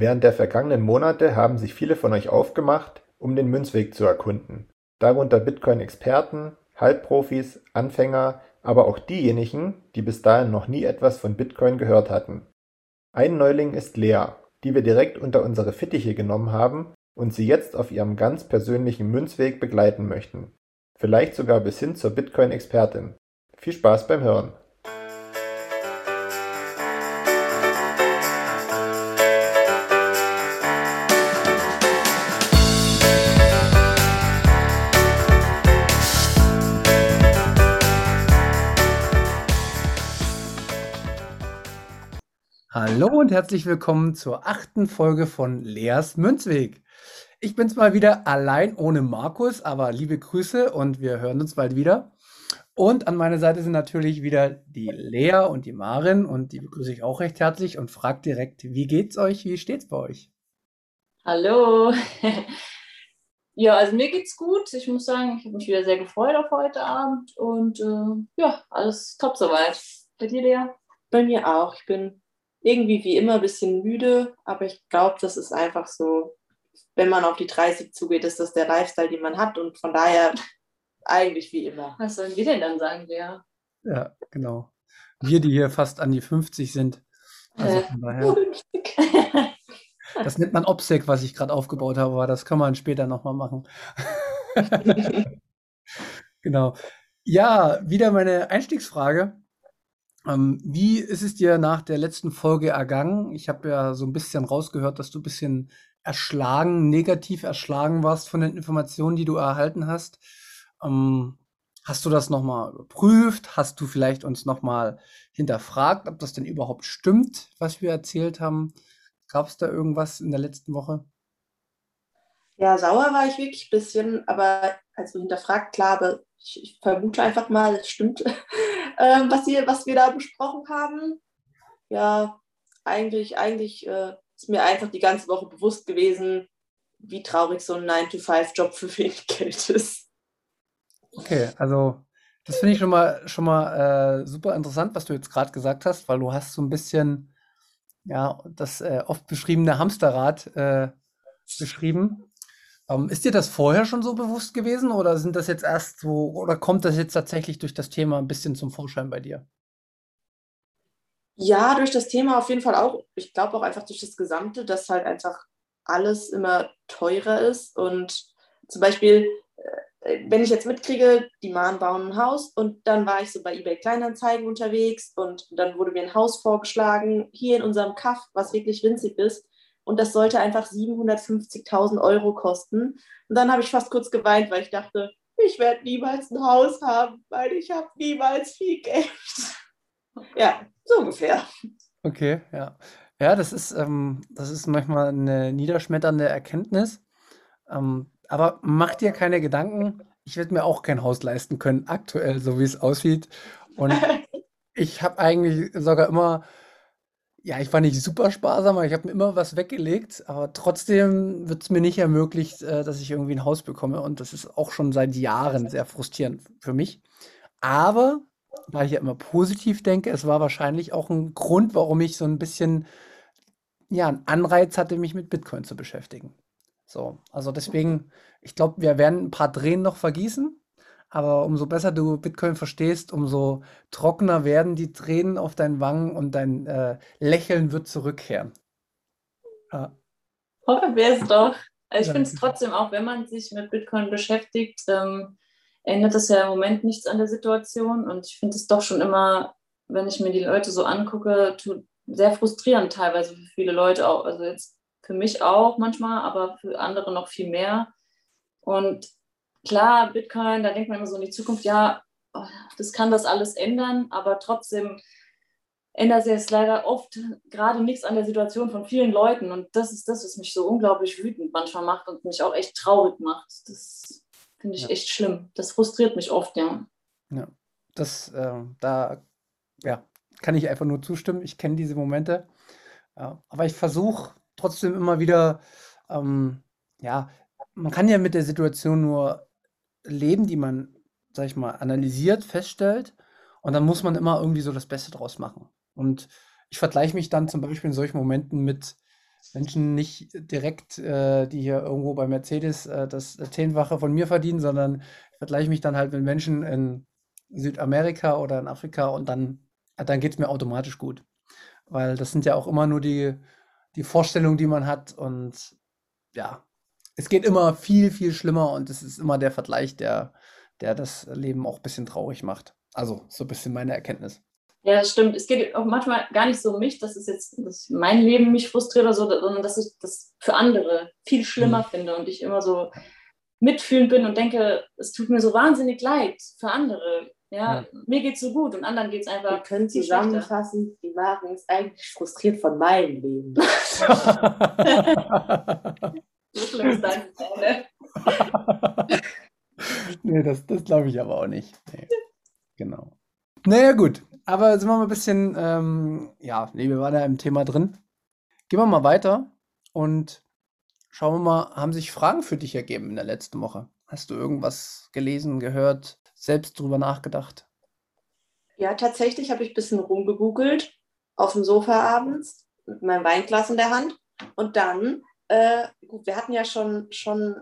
Während der vergangenen Monate haben sich viele von euch aufgemacht, um den Münzweg zu erkunden, darunter Bitcoin-Experten, Halbprofis, Anfänger, aber auch diejenigen, die bis dahin noch nie etwas von Bitcoin gehört hatten. Ein Neuling ist Lea, die wir direkt unter unsere Fittiche genommen haben und sie jetzt auf ihrem ganz persönlichen Münzweg begleiten möchten. Vielleicht sogar bis hin zur Bitcoin-Expertin. Viel Spaß beim Hören! Hallo und herzlich willkommen zur achten Folge von Leas Münzweg. Ich bin's mal wieder allein ohne Markus, aber liebe Grüße und wir hören uns bald wieder. Und an meiner Seite sind natürlich wieder die Lea und die Marin und die begrüße ich auch recht herzlich und frage direkt, wie geht's euch, wie steht's bei euch? Hallo. ja, also mir geht's gut. Ich muss sagen, ich habe mich wieder sehr gefreut auf heute Abend und äh, ja, alles top soweit. Bei dir, Lea? Bei mir auch. Ich bin irgendwie wie immer ein bisschen müde, aber ich glaube, das ist einfach so, wenn man auf die 30 zugeht, ist das der Lifestyle, den man hat und von daher eigentlich wie immer. Was sollen wir denn dann sagen, Lea? Ja, genau. Wir, die hier fast an die 50 sind. Also von daher. Das nennt man OPSEC, was ich gerade aufgebaut habe, aber das kann man später nochmal machen. genau. Ja, wieder meine Einstiegsfrage. Ähm, wie ist es dir nach der letzten Folge ergangen? Ich habe ja so ein bisschen rausgehört, dass du ein bisschen erschlagen, negativ erschlagen warst von den Informationen, die du erhalten hast. Ähm, hast du das nochmal überprüft? Hast du vielleicht uns nochmal hinterfragt, ob das denn überhaupt stimmt, was wir erzählt haben? Gab es da irgendwas in der letzten Woche? Ja, sauer war ich wirklich ein bisschen, aber also hinterfragt, klar, aber ich, ich vermute einfach mal, es stimmt, ähm, was, wir, was wir da besprochen haben. Ja, eigentlich, eigentlich äh, ist mir einfach die ganze Woche bewusst gewesen, wie traurig so ein 9-to-5-Job für wenig Geld ist. Okay, also das finde ich schon mal, schon mal äh, super interessant, was du jetzt gerade gesagt hast, weil du hast so ein bisschen ja, das äh, oft beschriebene Hamsterrad äh, beschrieben. Ähm, ist dir das vorher schon so bewusst gewesen oder sind das jetzt erst so, oder kommt das jetzt tatsächlich durch das Thema ein bisschen zum Vorschein bei dir? Ja, durch das Thema auf jeden Fall auch. Ich glaube auch einfach durch das Gesamte, dass halt einfach alles immer teurer ist. Und zum Beispiel, äh, wenn ich jetzt mitkriege, die Mahn bauen ein Haus und dann war ich so bei eBay Kleinanzeigen unterwegs und dann wurde mir ein Haus vorgeschlagen, hier in unserem Kaff, was wirklich winzig ist und das sollte einfach 750.000 Euro kosten. Und dann habe ich fast kurz geweint, weil ich dachte, ich werde niemals ein Haus haben, weil ich habe niemals viel Geld. ja, so ungefähr. Okay, ja. Ja, das ist, ähm, das ist manchmal eine niederschmetternde Erkenntnis. Ähm, aber mach dir keine Gedanken. Ich werde mir auch kein Haus leisten können, aktuell, so wie es aussieht. Und ich habe eigentlich sogar immer ja, ich war nicht super sparsam, aber ich habe mir immer was weggelegt, aber trotzdem wird es mir nicht ermöglicht, äh, dass ich irgendwie ein Haus bekomme und das ist auch schon seit Jahren sehr frustrierend für mich. Aber da ich ja immer positiv denke, es war wahrscheinlich auch ein Grund, warum ich so ein bisschen, ja, 'n Anreiz hatte, mich mit Bitcoin zu beschäftigen. So, also deswegen, ich glaube, wir werden ein paar Tränen noch vergießen. Aber umso besser du Bitcoin verstehst, umso trockener werden die Tränen auf deinen Wangen und dein äh, Lächeln wird zurückkehren. Ja. Hoffen wir es doch. Ich finde es trotzdem auch, wenn man sich mit Bitcoin beschäftigt, ähm, ändert das ja im Moment nichts an der Situation. Und ich finde es doch schon immer, wenn ich mir die Leute so angucke, sehr frustrierend teilweise für viele Leute auch. Also jetzt für mich auch manchmal, aber für andere noch viel mehr. Und klar, Bitcoin, da denkt man immer so in die Zukunft, ja, das kann das alles ändern, aber trotzdem ändert sich jetzt leider oft gerade nichts an der Situation von vielen Leuten. Und das ist das, was mich so unglaublich wütend manchmal macht und mich auch echt traurig macht. Das finde ich ja. echt schlimm. Das frustriert mich oft, ja. Ja, das, äh, da, ja, kann ich einfach nur zustimmen. Ich kenne diese Momente. Ja, aber ich versuche trotzdem immer wieder, ähm, ja, man kann ja mit der Situation nur leben, die man, sag ich mal, analysiert, feststellt. Und dann muss man immer irgendwie so das Beste draus machen. Und ich vergleiche mich dann zum Beispiel in solchen Momenten mit Menschen nicht direkt, äh, die hier irgendwo bei Mercedes äh, das Zehnfache von mir verdienen, sondern ich vergleiche mich dann halt mit Menschen in Südamerika oder in Afrika und dann, dann geht es mir automatisch gut. Weil das sind ja auch immer nur die, die Vorstellungen, die man hat. Und ja, es geht immer viel, viel schlimmer und es ist immer der Vergleich, der, der das Leben auch ein bisschen traurig macht. Also so ein bisschen meine Erkenntnis. Ja, das stimmt. Es geht auch manchmal gar nicht so um mich, dass es jetzt dass mein Leben mich frustriert oder so, sondern dass ich das für andere viel schlimmer mhm. finde und ich immer so mitfühlend bin und denke, es tut mir so wahnsinnig leid für andere. Ja, ja. mir geht's so gut und anderen geht es einfach. Wir können zusammenfassen, die Maren ist eigentlich frustriert von meinem Leben. Nee, das, das glaube ich aber auch nicht. Nee. Genau. Naja, gut. Aber sind wir mal ein bisschen, ähm, ja, nee, wir waren ja im Thema drin. Gehen wir mal weiter und schauen wir mal, haben sich Fragen für dich ergeben in der letzten Woche? Hast du irgendwas gelesen, gehört, selbst drüber nachgedacht? Ja, tatsächlich habe ich ein bisschen rumgegoogelt auf dem Sofa abends mit meinem Weinglas in der Hand. Und dann, äh, gut, wir hatten ja schon, schon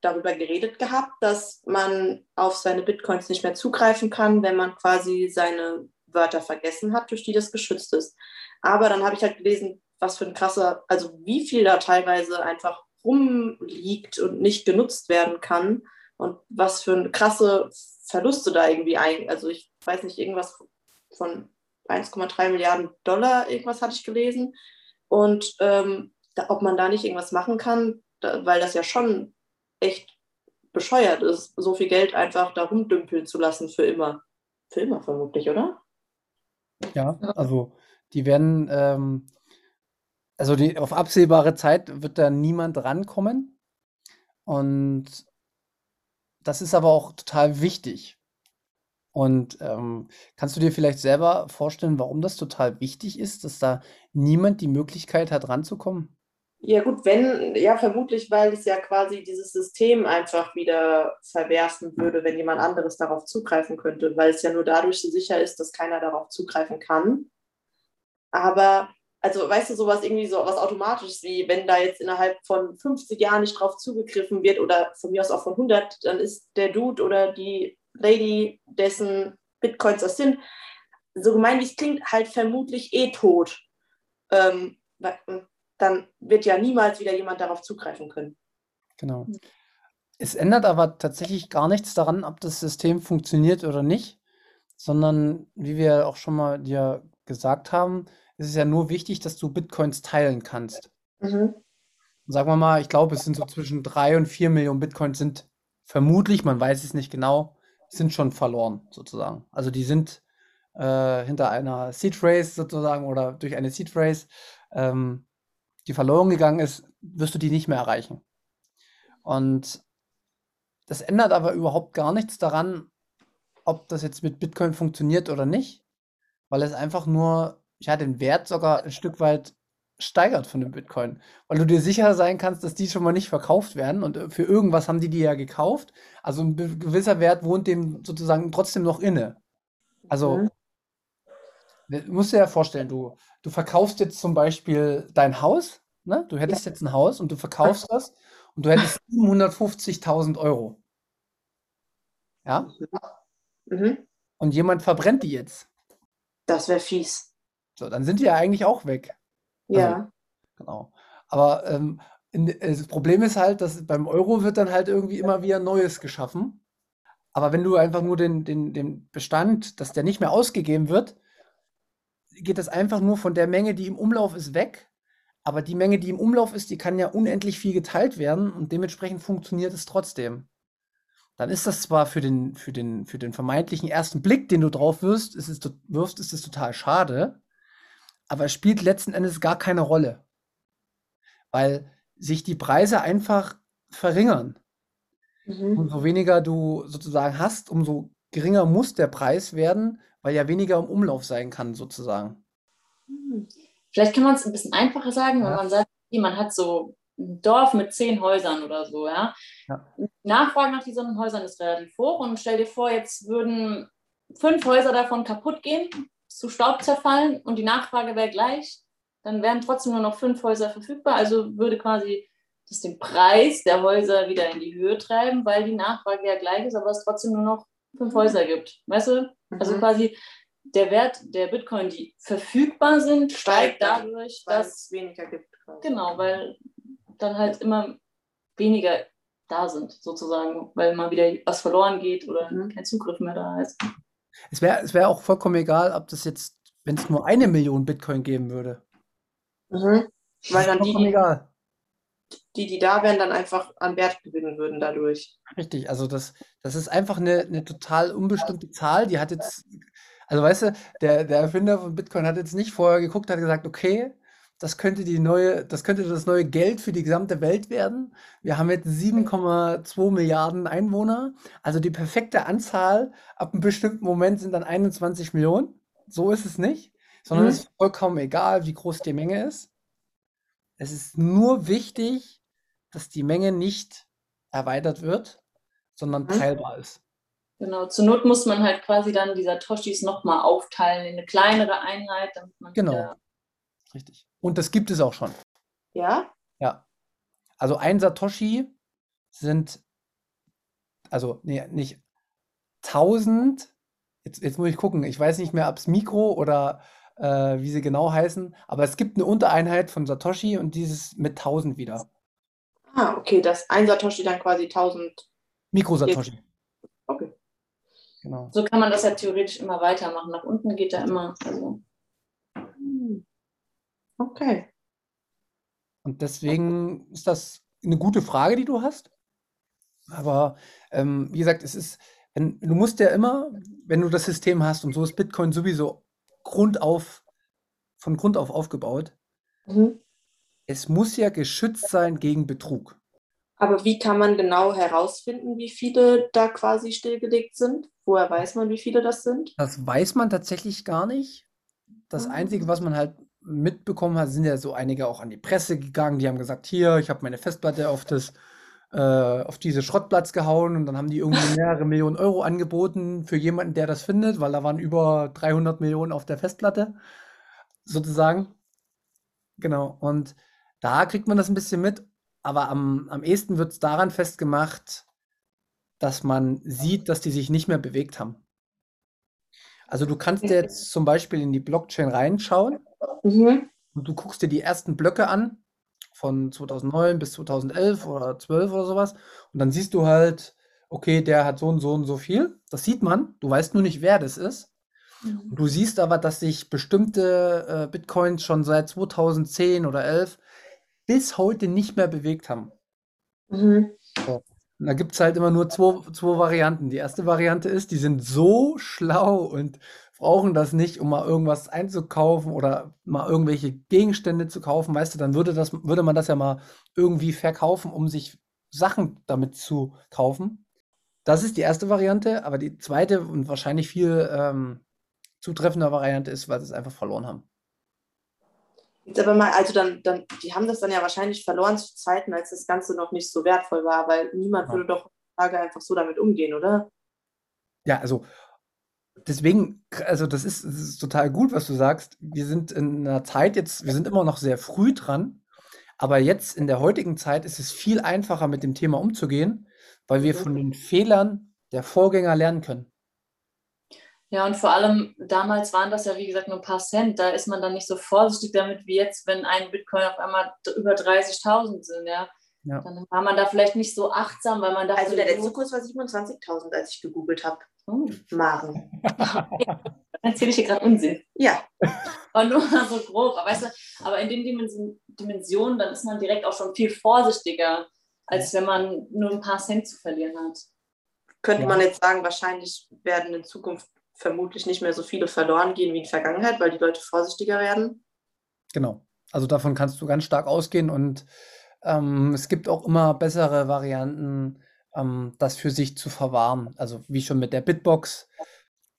darüber geredet gehabt, dass man auf seine Bitcoins nicht mehr zugreifen kann, wenn man quasi seine Wörter vergessen hat, durch die das geschützt ist. Aber dann habe ich halt gelesen, was für ein krasser, also wie viel da teilweise einfach rumliegt und nicht genutzt werden kann und was für ein krasse Verluste da irgendwie ein. Also ich weiß nicht, irgendwas von 1,3 Milliarden Dollar, irgendwas hatte ich gelesen. Und ähm, da, ob man da nicht irgendwas machen kann, da, weil das ja schon echt bescheuert ist, so viel Geld einfach da rumdümpeln zu lassen für immer. Für immer vermutlich, oder? Ja, also die werden, ähm, also die, auf absehbare Zeit wird da niemand rankommen. Und das ist aber auch total wichtig. Und ähm, kannst du dir vielleicht selber vorstellen, warum das total wichtig ist, dass da niemand die Möglichkeit hat, ranzukommen? Ja, gut, wenn, ja, vermutlich, weil es ja quasi dieses System einfach wieder verwerfen würde, wenn jemand anderes darauf zugreifen könnte, weil es ja nur dadurch so sicher ist, dass keiner darauf zugreifen kann. Aber, also, weißt du, sowas irgendwie so was Automatisches, wie wenn da jetzt innerhalb von 50 Jahren nicht drauf zugegriffen wird oder von mir aus auch von 100, dann ist der Dude oder die Lady, dessen Bitcoins das sind, so gemein wie es klingt, halt vermutlich eh tot. Ähm, dann wird ja niemals wieder jemand darauf zugreifen können. Genau. Es ändert aber tatsächlich gar nichts daran, ob das System funktioniert oder nicht, sondern wie wir auch schon mal dir gesagt haben, ist es ja nur wichtig, dass du Bitcoins teilen kannst. Mhm. Sagen wir mal, ich glaube, es sind so zwischen drei und vier Millionen Bitcoins sind vermutlich, man weiß es nicht genau, sind schon verloren sozusagen. Also die sind äh, hinter einer Seed Race sozusagen oder durch eine Seed Race ähm, die verloren gegangen ist, wirst du die nicht mehr erreichen. Und das ändert aber überhaupt gar nichts daran, ob das jetzt mit Bitcoin funktioniert oder nicht, weil es einfach nur, ja, den Wert sogar ein Stück weit steigert von dem Bitcoin, weil du dir sicher sein kannst, dass die schon mal nicht verkauft werden und für irgendwas haben die die ja gekauft. Also ein gewisser Wert wohnt dem sozusagen trotzdem noch inne. Also mhm. Du musst dir ja vorstellen, du, du verkaufst jetzt zum Beispiel dein Haus, ne? Du hättest ja. jetzt ein Haus und du verkaufst das und du hättest 750.000 Euro. Ja? Mhm. Und jemand verbrennt die jetzt. Das wäre fies. So, dann sind die ja eigentlich auch weg. Ja. Also, genau. Aber ähm, in, das Problem ist halt, dass beim Euro wird dann halt irgendwie immer wieder Neues geschaffen. Aber wenn du einfach nur den, den, den Bestand, dass der nicht mehr ausgegeben wird, geht das einfach nur von der Menge, die im Umlauf ist, weg. Aber die Menge, die im Umlauf ist, die kann ja unendlich viel geteilt werden und dementsprechend funktioniert es trotzdem. Dann ist das zwar für den, für den, für den vermeintlichen ersten Blick, den du drauf wirst, ist es, wirfst, ist es total schade, aber es spielt letzten Endes gar keine Rolle. Weil sich die Preise einfach verringern. Mhm. Umso weniger du sozusagen hast, umso geringer muss der Preis werden, weil ja weniger im Umlauf sein kann, sozusagen. Hm. Vielleicht kann man es ein bisschen einfacher sagen, ja. wenn man sagt, man hat so ein Dorf mit zehn Häusern oder so, ja. ja. Nachfrage nach diesen Häusern ist relativ hoch und stell dir vor, jetzt würden fünf Häuser davon kaputt gehen, zu Staub zerfallen und die Nachfrage wäre gleich, dann wären trotzdem nur noch fünf Häuser verfügbar. Also würde quasi das den Preis der Häuser wieder in die Höhe treiben, weil die Nachfrage ja gleich ist, aber es trotzdem nur noch fünf Häuser gibt. Weißt du? Also mhm. quasi der Wert der Bitcoin, die verfügbar sind, steigt dadurch, weil dass es weniger gibt. Quasi. Genau, weil dann halt immer weniger da sind, sozusagen, weil mal wieder was verloren geht oder mhm. kein Zugriff mehr da ist. Es wäre es wär auch vollkommen egal, ob das jetzt, wenn es nur eine Million Bitcoin geben würde. Mhm. Weil dann die, egal. Die, die da wären, dann einfach an Wert gewinnen würden dadurch. Richtig, also das, das ist einfach eine, eine total unbestimmte Zahl. Die hat jetzt, also weißt du, der, der Erfinder von Bitcoin hat jetzt nicht vorher geguckt, hat gesagt, okay, das könnte die neue, das könnte das neue Geld für die gesamte Welt werden. Wir haben jetzt 7,2 Milliarden Einwohner. Also die perfekte Anzahl ab einem bestimmten Moment sind dann 21 Millionen. So ist es nicht, sondern mhm. es ist vollkommen egal, wie groß die Menge ist. Es ist nur wichtig, dass die Menge nicht erweitert wird, sondern mhm. teilbar ist. Genau, zur Not muss man halt quasi dann die Satoshis nochmal aufteilen in eine kleinere Einheit, damit man genau. Richtig. Und das gibt es auch schon. Ja? Ja. Also ein Satoshi sind, also nee, nicht 1000, jetzt, jetzt muss ich gucken, ich weiß nicht mehr, ob es Mikro oder äh, wie sie genau heißen, aber es gibt eine Untereinheit von Satoshi und dieses mit 1000 wieder. Ah, okay, dass ein Satoshi dann quasi 1000 Mikro-Satoshi. Okay. Genau. So kann man das ja theoretisch immer weitermachen. Nach unten geht da immer. Also. Okay. Und deswegen ist das eine gute Frage, die du hast. Aber ähm, wie gesagt, es ist, wenn, du musst ja immer, wenn du das System hast, und so ist Bitcoin sowieso grundauf, von Grund auf aufgebaut, mhm. es muss ja geschützt sein gegen Betrug. Aber wie kann man genau herausfinden, wie viele da quasi stillgelegt sind? Woher weiß man, wie viele das sind? Das weiß man tatsächlich gar nicht. Das mhm. Einzige, was man halt mitbekommen hat, sind ja so einige auch an die Presse gegangen, die haben gesagt, hier, ich habe meine Festplatte auf das auf diese Schrottplatz gehauen und dann haben die irgendwie mehrere Millionen Euro angeboten für jemanden, der das findet, weil da waren über 300 Millionen auf der Festplatte, sozusagen. Genau, und da kriegt man das ein bisschen mit, aber am, am ehesten wird es daran festgemacht, dass man sieht, dass die sich nicht mehr bewegt haben. Also du kannst jetzt zum Beispiel in die Blockchain reinschauen Mhm. Und du guckst dir die ersten Blöcke an, von 2009 bis 2011 oder 12 oder sowas. Und dann siehst du halt, okay, der hat so und so und so viel. Das sieht man. Du weißt nur nicht, wer das ist. Mhm. Und du siehst aber, dass sich bestimmte äh, Bitcoins schon seit 2010 oder 11 bis heute nicht mehr bewegt haben. Mhm. So. Und da gibt es halt immer nur zwei, zwei Varianten. Die erste Variante ist, die sind so schlau und brauchen das nicht, um mal irgendwas einzukaufen oder mal irgendwelche Gegenstände zu kaufen, weißt du, dann würde das, würde man das ja mal irgendwie verkaufen, um sich Sachen damit zu kaufen. Das ist die erste Variante, aber die zweite und wahrscheinlich viel ähm, zutreffender Variante ist, weil sie es einfach verloren haben. Jetzt aber mal, also dann, dann, die haben das dann ja wahrscheinlich verloren zu Zeiten, als das Ganze noch nicht so wertvoll war, weil niemand ja. würde doch einfach so damit umgehen, oder? Ja, also deswegen, also das ist, das ist total gut, was du sagst. Wir sind in einer Zeit jetzt, wir sind immer noch sehr früh dran, aber jetzt in der heutigen Zeit ist es viel einfacher, mit dem Thema umzugehen, weil wir von den Fehlern der Vorgänger lernen können. Ja, und vor allem damals waren das ja, wie gesagt, nur ein paar Cent. Da ist man dann nicht so vorsichtig damit wie jetzt, wenn ein Bitcoin auf einmal über 30.000 sind. Ja. ja. Dann war man da vielleicht nicht so achtsam, weil man dachte. Also der letzte Kurs war 27.000, als ich gegoogelt habe. Oh. Maren. Dann erzähle ich hier gerade Unsinn. Ja. Aber nur mal so grob. Aber, weißt du, aber in den Dimensionen, dann ist man direkt auch schon viel vorsichtiger, als wenn man nur ein paar Cent zu verlieren hat. Könnte ja. man jetzt sagen, wahrscheinlich werden in Zukunft vermutlich nicht mehr so viele verloren gehen wie in der Vergangenheit, weil die Leute vorsichtiger werden. Genau. Also davon kannst du ganz stark ausgehen und ähm, es gibt auch immer bessere Varianten, ähm, das für sich zu verwahren. Also wie schon mit der Bitbox,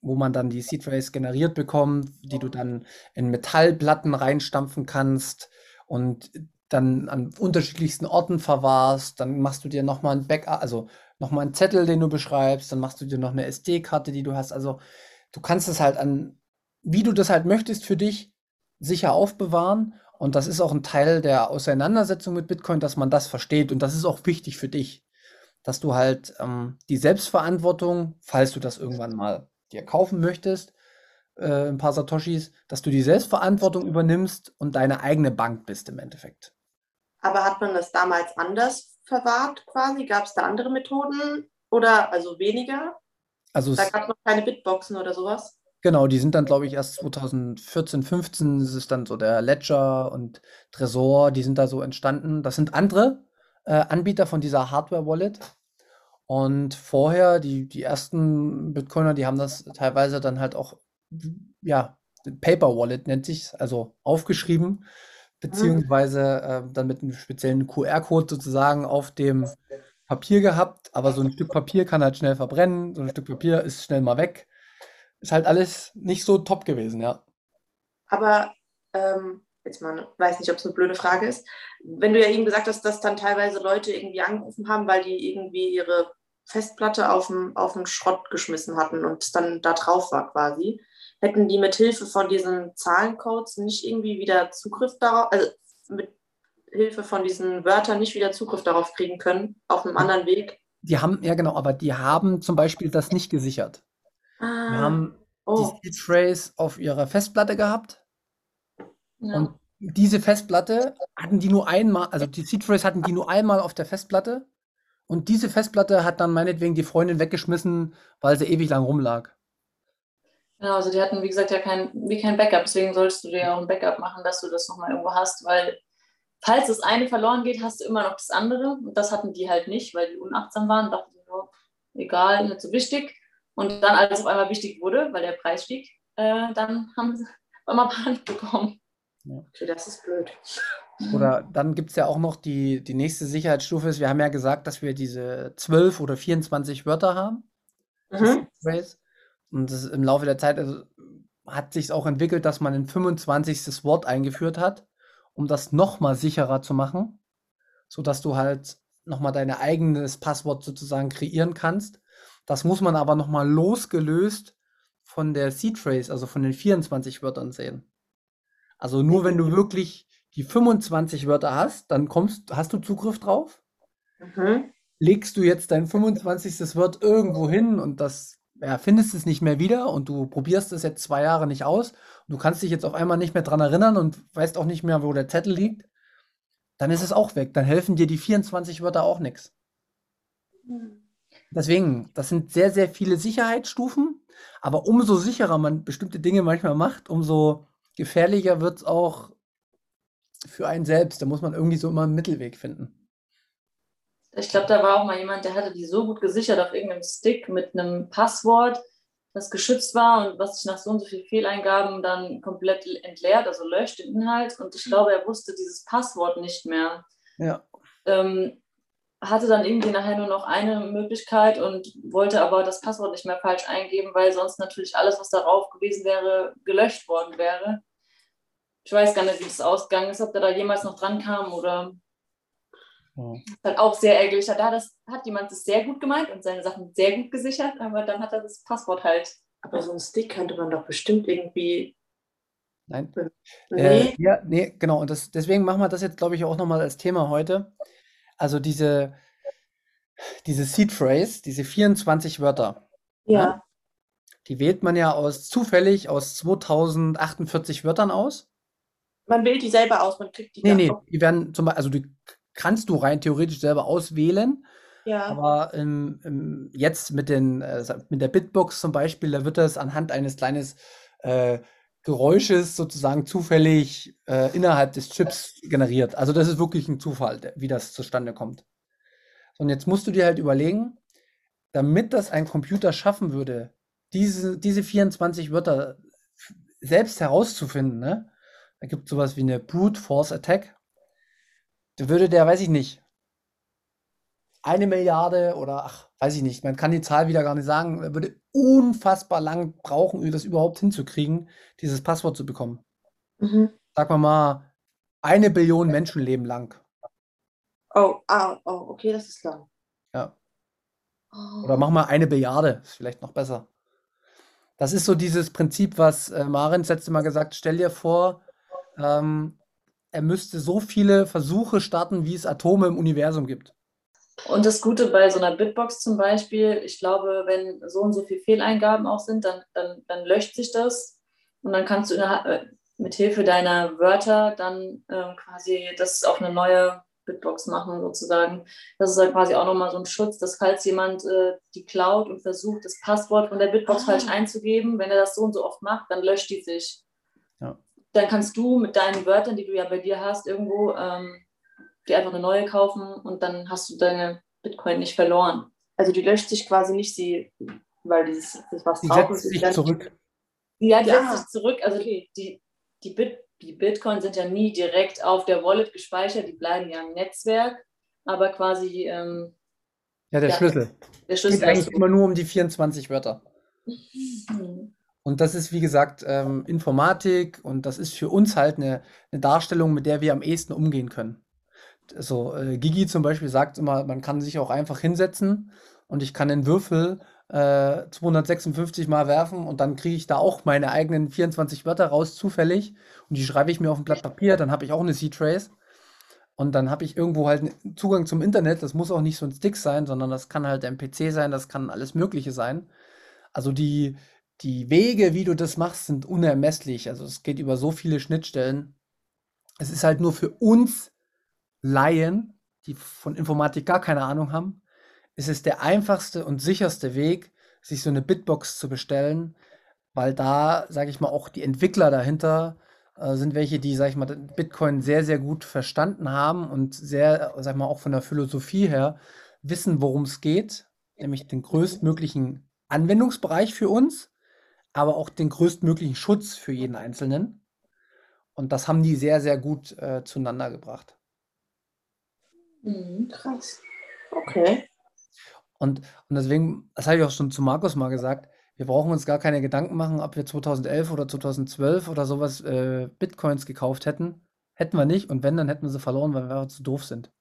wo man dann die Seed Phrase generiert bekommt, die du dann in Metallplatten reinstampfen kannst und dann an unterschiedlichsten Orten verwahrst. Dann machst du dir nochmal ein Backup, also nochmal einen Zettel, den du beschreibst. Dann machst du dir noch eine SD-Karte, die du hast. Also du kannst es halt an, wie du das halt möchtest für dich, sicher aufbewahren. Und das ist auch ein Teil der Auseinandersetzung mit Bitcoin, dass man das versteht. Und das ist auch wichtig für dich, dass du halt ähm, die Selbstverantwortung, falls du das irgendwann mal dir kaufen möchtest, äh, ein paar Satoshis, dass du die Selbstverantwortung übernimmst und deine eigene Bank bist im Endeffekt. Aber hat man das damals anders verwahrt quasi? Gab es da andere Methoden oder also weniger? Also da gab es noch keine Bitboxen oder sowas? Genau, die sind dann, glaube ich, erst 2014, 15 ist es dann so der Ledger und Tresor, die sind da so entstanden. Das sind andere äh, Anbieter von dieser Hardware-Wallet. Und vorher, die, die ersten Bitcoiner, die haben das teilweise dann halt auch, ja, Paper Wallet nennt sich also aufgeschrieben, beziehungsweise äh, dann mit einem speziellen QR-Code sozusagen auf dem Papier gehabt. Aber so ein Stück Papier kann halt schnell verbrennen, so ein Stück Papier ist schnell mal weg. Ist halt alles nicht so top gewesen, ja. Aber ähm, jetzt mal, weiß nicht, ob es eine blöde Frage ist. Wenn du ja eben gesagt hast, dass dann teilweise Leute irgendwie angerufen haben, weil die irgendwie ihre Festplatte auf den, auf den Schrott geschmissen hatten und es dann da drauf war quasi, hätten die mit Hilfe von diesen Zahlencodes nicht irgendwie wieder Zugriff darauf, also mit Hilfe von diesen Wörtern nicht wieder Zugriff darauf kriegen können, auf einem anderen Weg? Die haben, ja genau, aber die haben zum Beispiel das nicht gesichert. Ah, Wir haben oh, die Seed Phrase auf ihrer Festplatte gehabt Ja. und diese Festplatte hatten die nur einmal, also die Seed Phrase hatten die nur einmal auf der Festplatte und diese Festplatte hat dann meinetwegen die Freundin weggeschmissen, weil sie ewig lang rumlag. Genau, also die hatten, wie gesagt, ja kein, wie kein Backup. Deswegen solltest du dir ja auch ein Backup machen, dass du das nochmal irgendwo hast, weil falls das eine verloren geht, hast du immer noch das andere. Und das hatten die halt nicht, weil die unachtsam waren. Dachten sie nur, egal, nicht so wichtig. Und dann, als es auf einmal wichtig wurde, weil der Preis stieg, äh, dann haben sie auf einmal Panik bekommen. Okay, das ist blöd. Oder dann gibt es ja auch noch die, die nächste Sicherheitsstufe ist, wir haben ja gesagt, dass wir diese 12 oder 24 Wörter haben. Mhm. Phrase. Und das im Laufe der Zeit also, hat sich auch entwickelt, dass man ein 25. Wort eingeführt hat, um das nochmal sicherer zu machen, sodass du halt nochmal dein eigenes Passwort sozusagen kreieren kannst. Das muss man aber nochmal losgelöst von der Seed Phrase, also von den 24 Wörtern sehen. Also nur wenn du wirklich die 25 Wörter hast, dann kommst, hast du Zugriff drauf Mhm. legst du jetzt dein 25. Wort irgendwo hin und das ja, findest es nicht mehr wieder und du probierst es jetzt zwei Jahre nicht aus und du kannst dich jetzt auf einmal nicht mehr dran erinnern und weißt auch nicht mehr, wo der Zettel liegt, dann ist es auch weg. Dann helfen dir die 24 Wörter auch nichts. Deswegen, das sind sehr, sehr viele Sicherheitsstufen, aber umso sicherer man bestimmte Dinge manchmal macht, umso gefährlicher wird es auch für einen selbst. Da muss man irgendwie so immer einen Mittelweg finden. Ich glaube, da war auch mal jemand, der hatte die so gut gesichert auf irgendeinem Stick mit einem Passwort, das geschützt war und was sich nach so und so viel Fehleingaben dann komplett entleert, also löscht den Inhalt. Und ich glaube, er wusste dieses Passwort nicht mehr. Ja. Ähm, hatte dann irgendwie nachher nur noch eine Möglichkeit und wollte aber das Passwort nicht mehr falsch eingeben, weil sonst natürlich alles, was darauf gewesen wäre, gelöscht worden wäre. Ich weiß gar nicht, wie das ausgegangen ist, ob der da jemals noch dran kam oder Ja. ist halt auch sehr ärgerlich. Da das, hat jemand das sehr gut gemeint und seine Sachen sehr gut gesichert, aber dann hat er das Passwort halt. Aber so einen Stick könnte man doch bestimmt irgendwie. Nein. Nee. Äh, ja, nee, genau. Und das, deswegen machen wir das jetzt, glaube ich, auch nochmal als Thema heute. Also diese, diese Seed Phrase, diese 24 Wörter, ja. die wählt man ja aus zufällig aus 2048 Wörtern aus. Man wählt die selber aus, man kriegt die Nee, nee, die werden zum Beispiel, also die kannst du rein theoretisch selber auswählen, Ja. aber ähm, ähm, jetzt mit, den, äh, mit der Bitbox zum Beispiel, da wird das anhand eines kleines äh, Geräusches sozusagen zufällig äh, innerhalb des Chips generiert. Also das ist wirklich ein Zufall, wie das zustande kommt. Und jetzt musst du dir halt überlegen, damit das ein Computer schaffen würde, diese, diese 24 Wörter selbst herauszufinden, ne? Da gibt es sowas wie eine Brute Force Attack. Da würde der, weiß ich nicht, eine Milliarde oder ach, weiß ich nicht, man kann die Zahl wieder gar nicht sagen, er würde unfassbar lang brauchen, um das überhaupt hinzukriegen, dieses Passwort zu bekommen. Mhm. Sagen wir mal, eine Billion Menschenleben lang. Oh, ah, oh, okay, das ist lang. Ja. Oh. Oder mach mal eine Billiarde, ist vielleicht noch besser. Das ist so dieses Prinzip, was äh, Marins letzte Mal gesagt, stell dir vor, ähm, er müsste so viele Versuche starten, wie es Atome im Universum gibt. Und das Gute bei so einer Bitbox zum Beispiel, ich glaube, wenn so und so viele Fehleingaben auch sind, dann, dann, dann löscht sich das und dann kannst du äh, mit Hilfe deiner Wörter dann ähm, quasi das auf eine neue Bitbox machen sozusagen. Das ist halt quasi auch nochmal so ein Schutz, dass falls jemand äh, die klaut und versucht, das Passwort von der Bitbox ah. falsch einzugeben, wenn er das so und so oft macht, dann löscht die sich. Ja. Dann kannst du mit deinen Wörtern, die du ja bei dir hast, irgendwo ähm, dir einfach eine neue kaufen und dann hast du deine Bitcoin nicht verloren. Also die löscht sich quasi nicht, sie, weil dieses das was die drauf ist. Sich zurück. Ja, die ja. setzt sich zurück. Also okay. die, die, Bit, die Bitcoin sind ja nie direkt auf der Wallet gespeichert, die bleiben ja im Netzwerk, aber quasi. Ähm, ja, der ja, Schlüssel. Der Schlüssel. Es geht eigentlich immer nur um die 24 Wörter. Mhm. Und das ist, wie gesagt, ähm, Informatik und das ist für uns halt eine, eine Darstellung, mit der wir am ehesten umgehen können also äh, Gigi zum Beispiel sagt immer, man kann sich auch einfach hinsetzen und ich kann den Würfel äh, 256 Mal werfen und dann kriege ich da auch meine eigenen 24 Wörter raus, zufällig. Und die schreibe ich mir auf ein Blatt Papier, dann habe ich auch eine C-Trace. Und dann habe ich irgendwo halt Zugang zum Internet. Das muss auch nicht so ein Stick sein, sondern das kann halt ein PC sein, das kann alles Mögliche sein. Also die, die Wege, wie du das machst, sind unermesslich. Also es geht über so viele Schnittstellen. Es ist halt nur für uns Laien, die von Informatik gar keine Ahnung haben, ist es der einfachste und sicherste Weg, sich so eine Bitbox zu bestellen, weil da, sage ich mal, auch die Entwickler dahinter äh, sind welche, die, sage ich mal, Bitcoin sehr, sehr gut verstanden haben und sehr, sag ich mal, auch von der Philosophie her wissen, worum es geht, nämlich den größtmöglichen Anwendungsbereich für uns, aber auch den größtmöglichen Schutz für jeden Einzelnen. Und das haben die sehr, sehr gut äh, zueinander gebracht. Mhm, krass. Okay. Und, und deswegen, das habe ich auch schon zu Markus mal gesagt, wir brauchen uns gar keine Gedanken machen, ob wir 2011 oder 2012 oder sowas äh, Bitcoins gekauft hätten. Hätten wir nicht. Und wenn, dann hätten wir sie verloren, weil wir zu doof sind.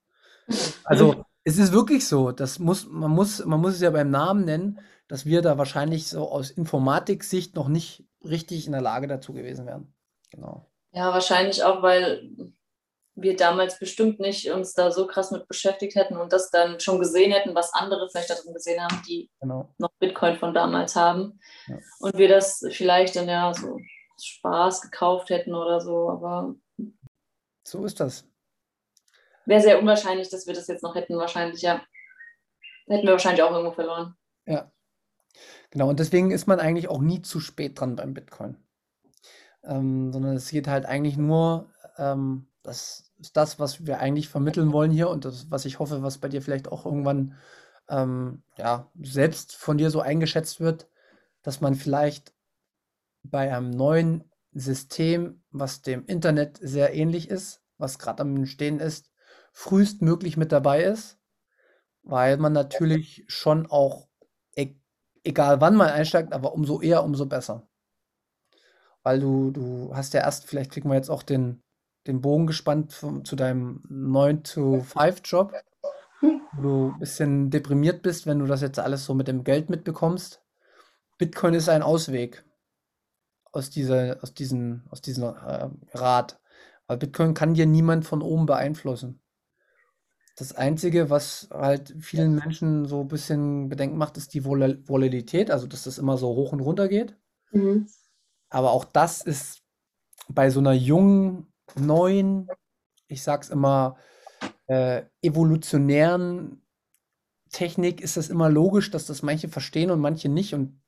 Also es ist wirklich so. Das muss, man, muss, man muss es ja beim Namen nennen, dass wir da wahrscheinlich so aus Informatik-Sicht noch nicht richtig in der Lage dazu gewesen wären. Genau. Ja, wahrscheinlich auch, weil wir damals bestimmt nicht uns da so krass mit beschäftigt hätten und das dann schon gesehen hätten, was andere vielleicht darin gesehen haben, die genau. noch Bitcoin von damals haben. Ja. Und wir das vielleicht dann ja so Spaß gekauft hätten oder so, aber. So ist das. Wäre sehr unwahrscheinlich, dass wir das jetzt noch hätten, wahrscheinlich, ja. Hätten wir wahrscheinlich auch irgendwo verloren. Ja. Genau, und deswegen ist man eigentlich auch nie zu spät dran beim Bitcoin. Ähm, sondern es geht halt eigentlich nur, ähm, das ist das, was wir eigentlich vermitteln wollen hier und das, was ich hoffe, was bei dir vielleicht auch irgendwann ähm, ja, selbst von dir so eingeschätzt wird, dass man vielleicht bei einem neuen System, was dem Internet sehr ähnlich ist, was gerade am Entstehen ist, frühestmöglich mit dabei ist, weil man natürlich schon auch, egal wann man einsteigt, aber umso eher, umso besser. Weil du, du hast ja erst, vielleicht kriegen wir jetzt auch den, den Bogen gespannt vom, zu deinem 9-to-5-Job, wo du ein bisschen deprimiert bist, wenn du das jetzt alles so mit dem Geld mitbekommst. Bitcoin ist ein Ausweg aus, dieser, aus, diesen, aus diesem äh, Rad. Weil Bitcoin kann dir niemand von oben beeinflussen. Das Einzige, was halt vielen Menschen so ein bisschen Bedenken macht, ist die Vol Volatilität, also dass das immer so hoch und runter geht. Mhm. Aber auch das ist bei so einer jungen neuen, ich sag's immer, äh, evolutionären Technik ist das immer logisch, dass das manche verstehen und manche nicht. Und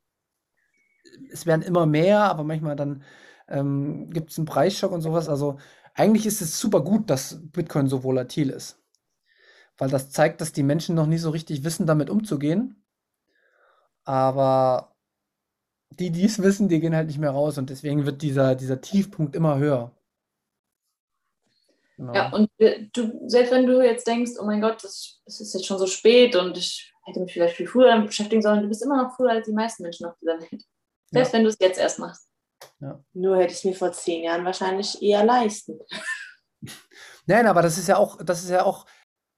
es werden immer mehr, aber manchmal dann ähm, gibt es einen Preisschock und sowas. Also eigentlich ist es super gut, dass Bitcoin so volatil ist. Weil das zeigt, dass die Menschen noch nie so richtig wissen, damit umzugehen. Aber die, die es wissen, die gehen halt nicht mehr raus. Und deswegen wird dieser, dieser Tiefpunkt immer höher. Genau. Ja, und du, selbst wenn du jetzt denkst, oh mein Gott, es ist jetzt schon so spät und ich hätte mich vielleicht viel früher damit beschäftigen sollen. Du bist immer noch früher als die meisten Menschen auf dieser Welt. Selbst ja. wenn du es jetzt erst machst. Ja. Nur hätte ich es mir vor zehn Jahren wahrscheinlich eher leisten. Nein, aber das ist ja auch, das ist ja auch,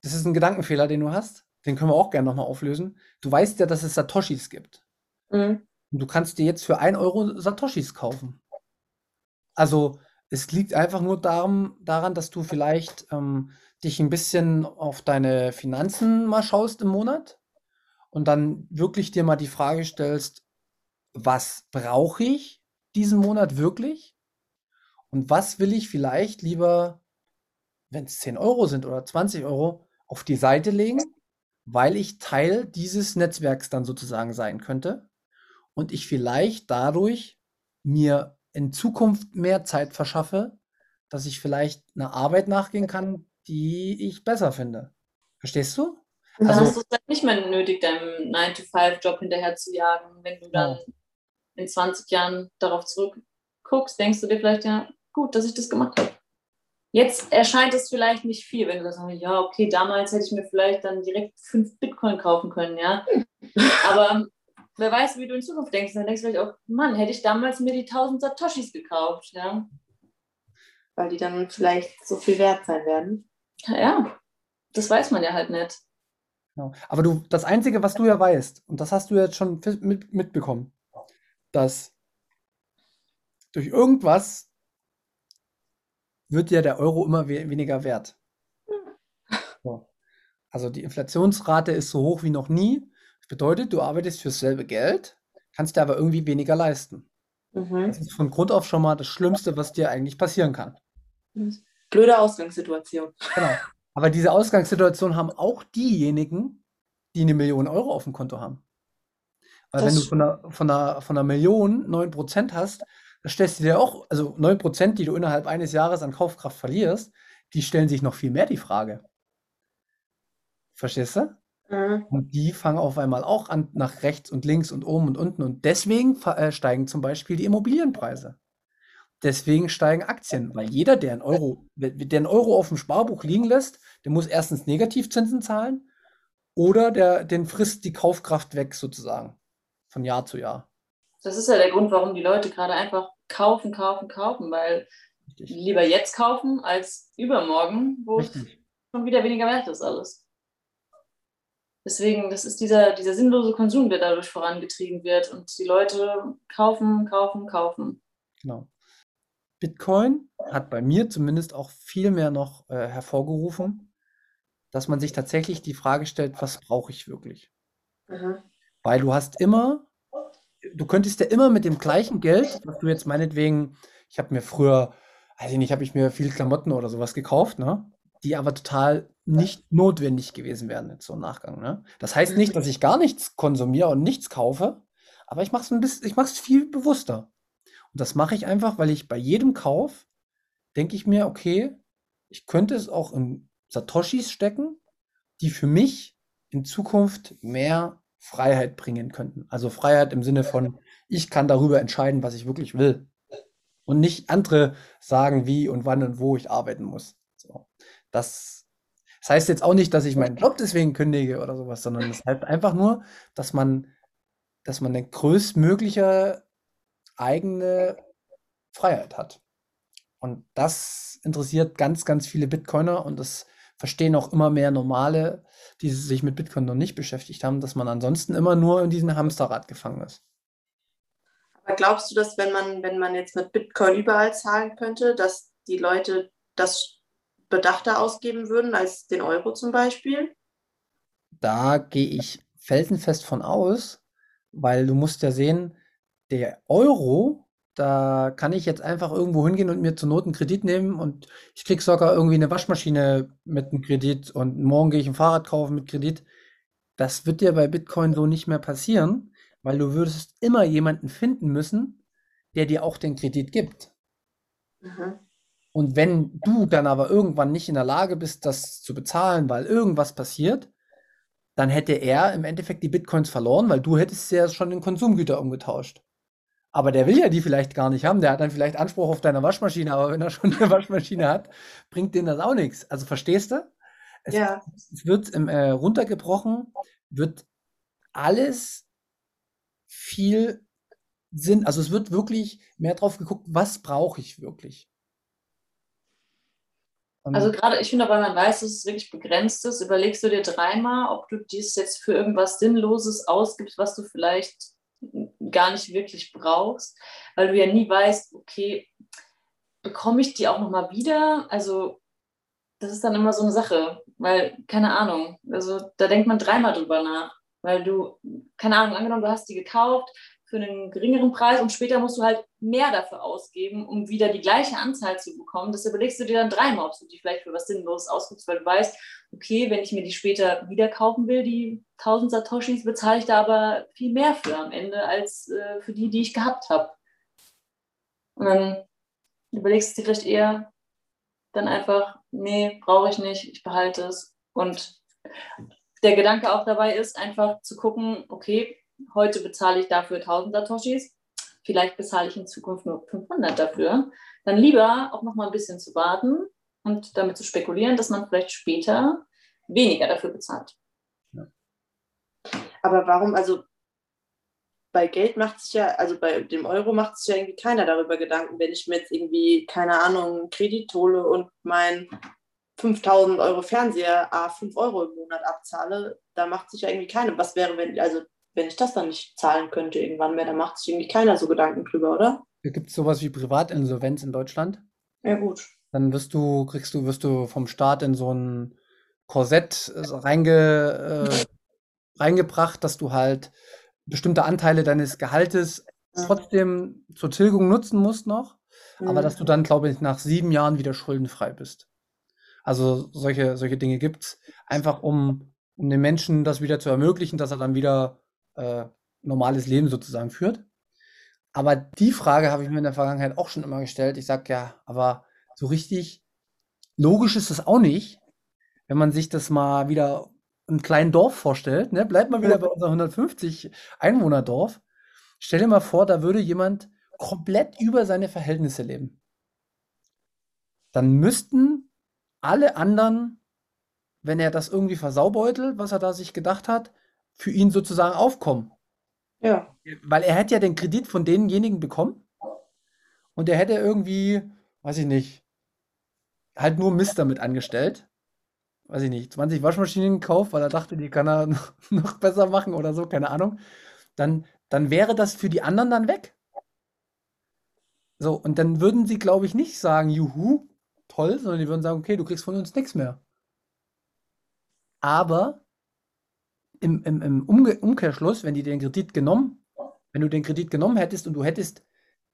das ist ein Gedankenfehler, den du hast. Den können wir auch gerne nochmal auflösen. Du weißt ja, dass es Satoshis gibt. Mhm. Und du kannst dir jetzt für 1 Euro Satoshis kaufen. Also es liegt einfach nur darum, daran, dass du vielleicht ähm, dich ein bisschen auf deine Finanzen mal schaust im Monat und dann wirklich dir mal die Frage stellst, was brauche ich diesen Monat wirklich? Und was will ich vielleicht lieber, wenn es 10 Euro sind oder 20 Euro, auf die Seite legen, weil ich Teil dieses Netzwerks dann sozusagen sein könnte und ich vielleicht dadurch mir in Zukunft mehr Zeit verschaffe, dass ich vielleicht einer Arbeit nachgehen kann, die ich besser finde. Verstehst du? Dann also, hast du es dann nicht mehr nötig, deinem 9-to-5-Job hinterher zu jagen. Wenn du dann ja. in 20 Jahren darauf zurückguckst, denkst du dir vielleicht, ja, gut, dass ich das gemacht habe. Jetzt erscheint es vielleicht nicht viel, wenn du sagst, ja, okay, damals hätte ich mir vielleicht dann direkt fünf Bitcoin kaufen können, ja. Aber wer weiß, wie du in Zukunft denkst, dann denkst du vielleicht auch, Mann, hätte ich damals mir die 1000 Satoshis gekauft, ja. Weil die dann vielleicht so viel wert sein werden. Ja, das weiß man ja halt nicht. Genau. Aber du, das Einzige, was du ja weißt, und das hast du jetzt schon mit, mitbekommen, dass durch irgendwas wird ja der Euro immer we weniger wert. So. Also die Inflationsrate ist so hoch wie noch nie. Das bedeutet, du arbeitest fürs selbe Geld, kannst dir aber irgendwie weniger leisten. Mhm. Das ist von Grund auf schon mal das Schlimmste, was dir eigentlich passieren kann. Blöde Ausgangssituation. Genau. Aber diese Ausgangssituation haben auch diejenigen, die eine Million Euro auf dem Konto haben. Weil das wenn du von einer, von, einer, von einer Million 9% hast, da stellst du dir auch, also 9%, die du innerhalb eines Jahres an Kaufkraft verlierst, die stellen sich noch viel mehr die Frage. Verstehst du? Mhm. Und die fangen auf einmal auch an, nach rechts und links und oben und unten. Und deswegen äh, steigen zum Beispiel die Immobilienpreise. Deswegen steigen Aktien, weil jeder, der einen Euro, der einen Euro auf dem Sparbuch liegen lässt, der muss erstens Negativzinsen zahlen oder der, den frisst die Kaufkraft weg sozusagen von Jahr zu Jahr. Das ist ja der Grund, warum die Leute gerade einfach kaufen, kaufen, kaufen, weil Richtig. lieber jetzt kaufen als übermorgen, wo es schon wieder weniger wert ist alles. Deswegen, das ist dieser, dieser sinnlose Konsum, der dadurch vorangetrieben wird und die Leute kaufen, kaufen, kaufen. Genau. Bitcoin hat bei mir zumindest auch viel mehr noch äh, hervorgerufen, dass man sich tatsächlich die Frage stellt, was brauche ich wirklich? Mhm. Weil du hast immer, du könntest ja immer mit dem gleichen Geld, was du jetzt meinetwegen, ich habe mir früher, weiß ich nicht, habe ich mir viel Klamotten oder sowas gekauft, ne? die aber total nicht notwendig gewesen wären jetzt so im Nachgang. Ne? Das heißt nicht, dass ich gar nichts konsumiere und nichts kaufe, aber ich mache es ich mache es viel bewusster. Und das mache ich einfach, weil ich bei jedem Kauf denke ich mir, okay, ich könnte es auch in Satoshis stecken, die für mich in Zukunft mehr Freiheit bringen könnten. Also Freiheit im Sinne von, ich kann darüber entscheiden, was ich wirklich will. Und nicht andere sagen, wie und wann und wo ich arbeiten muss. So. Das, das heißt jetzt auch nicht, dass ich meinen Job deswegen kündige oder sowas, sondern es das heißt einfach nur, dass man, dass man eine größtmögliche eigene Freiheit hat. Und das interessiert ganz, ganz viele Bitcoiner und das verstehen auch immer mehr Normale, die sich mit Bitcoin noch nicht beschäftigt haben, dass man ansonsten immer nur in diesem Hamsterrad gefangen ist. Aber glaubst du, dass wenn man, wenn man jetzt mit Bitcoin überall zahlen könnte, dass die Leute das bedachter ausgeben würden als den Euro zum Beispiel? Da gehe ich felsenfest von aus, weil du musst ja sehen, der Euro, da kann ich jetzt einfach irgendwo hingehen und mir zur Not einen Kredit nehmen und ich kriege sogar irgendwie eine Waschmaschine mit einem Kredit und morgen gehe ich ein Fahrrad kaufen mit Kredit. Das wird dir bei Bitcoin so nicht mehr passieren, weil du würdest immer jemanden finden müssen, der dir auch den Kredit gibt. Mhm. Und wenn du dann aber irgendwann nicht in der Lage bist, das zu bezahlen, weil irgendwas passiert, dann hätte er im Endeffekt die Bitcoins verloren, weil du hättest ja schon in Konsumgüter umgetauscht. Aber der will ja die vielleicht gar nicht haben. Der hat dann vielleicht Anspruch auf deine Waschmaschine, aber wenn er schon eine Waschmaschine hat, bringt dem das auch nichts. Also verstehst du? Es, ja. es wird ähm, äh, runtergebrochen, wird alles viel Sinn, also es wird wirklich mehr drauf geguckt, was brauche ich wirklich. Also gerade, ich finde, weil man weiß, dass es wirklich begrenzt ist, überlegst du dir dreimal, ob du dies jetzt für irgendwas Sinnloses ausgibst, was du vielleicht gar nicht wirklich brauchst, weil du ja nie weißt, okay, bekomme ich die auch nochmal wieder? Also das ist dann immer so eine Sache, weil, keine Ahnung, also da denkt man dreimal drüber nach, weil du, keine Ahnung, angenommen, du hast die gekauft, für einen geringeren Preis und später musst du halt mehr dafür ausgeben, um wieder die gleiche Anzahl zu bekommen. Das überlegst du dir dann dreimal, ob du die vielleicht für was Sinnloses ausgibst, weil du weißt, okay, wenn ich mir die später wieder kaufen will, die 1000 Satoshis, bezahle ich da aber viel mehr für am Ende als äh, für die, die ich gehabt habe. Und dann überlegst du dir vielleicht eher dann einfach, nee, brauche ich nicht, ich behalte es. Und der Gedanke auch dabei ist, einfach zu gucken, okay, heute bezahle ich dafür 1000 Satoshis, vielleicht bezahle ich in Zukunft nur 500 dafür, dann lieber auch noch mal ein bisschen zu warten und damit zu spekulieren, dass man vielleicht später weniger dafür bezahlt. Aber warum, also bei Geld macht sich ja, also bei dem Euro macht sich ja irgendwie keiner darüber Gedanken, wenn ich mir jetzt irgendwie, keine Ahnung, einen Kredit hole und mein 5000 Euro Fernseher A 5 Euro im Monat abzahle, da macht sich ja irgendwie keiner. Was wäre, wenn, also wenn ich das dann nicht zahlen könnte irgendwann mehr, dann macht sich irgendwie keiner so Gedanken drüber, oder? Gibt es sowas wie Privatinsolvenz in Deutschland? Ja, gut. Dann wirst du, kriegst du, wirst du vom Staat in so ein Korsett äh, reinge, äh, reingebracht, dass du halt bestimmte Anteile deines Gehaltes trotzdem zur Tilgung nutzen musst noch, mhm. aber dass du dann, glaube ich, nach sieben Jahren wieder schuldenfrei bist. Also solche, solche Dinge gibt es, einfach um, um den Menschen das wieder zu ermöglichen, dass er dann wieder äh, normales Leben sozusagen führt. Aber die Frage habe ich mir in der Vergangenheit auch schon immer gestellt. Ich sage ja, aber so richtig logisch ist das auch nicht, wenn man sich das mal wieder im kleinen Dorf vorstellt. Ne? Bleibt mal wieder bei unser 150 Einwohner-Dorf. Stell dir mal vor, da würde jemand komplett über seine Verhältnisse leben. Dann müssten alle anderen, wenn er das irgendwie versaubeutelt, was er da sich gedacht hat, für ihn sozusagen aufkommen. Ja. Weil er hätte ja den Kredit von denjenigen bekommen und er hätte irgendwie, weiß ich nicht, halt nur Mist damit angestellt. Weiß ich nicht, 20 Waschmaschinen gekauft, weil er dachte, die kann er noch besser machen oder so, keine Ahnung. Dann, dann wäre das für die anderen dann weg. So, und dann würden sie, glaube ich, nicht sagen, juhu, toll, sondern die würden sagen, okay, du kriegst von uns nichts mehr. Aber im, im, im Umge Umkehrschluss, wenn die den Kredit genommen, wenn du den Kredit genommen hättest und du hättest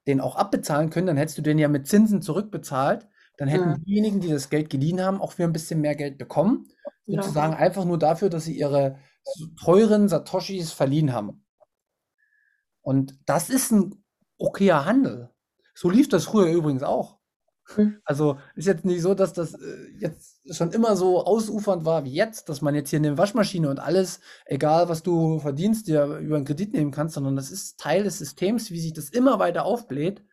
den auch abbezahlen können, dann hättest du den ja mit Zinsen zurückbezahlt. Dann hätten ja. diejenigen, die das Geld geliehen haben, auch wieder ein bisschen mehr Geld bekommen. Ja. Sozusagen einfach nur dafür, dass sie ihre teuren Satoshis verliehen haben. Und das ist ein okayer Handel. So lief das früher übrigens auch. Hm. Also ist jetzt nicht so, dass das äh, jetzt schon immer so ausufernd war wie jetzt, dass man jetzt hier eine Waschmaschine und alles, egal was du verdienst, dir über einen Kredit nehmen kannst, sondern das ist Teil des Systems, wie sich das immer weiter aufbläht,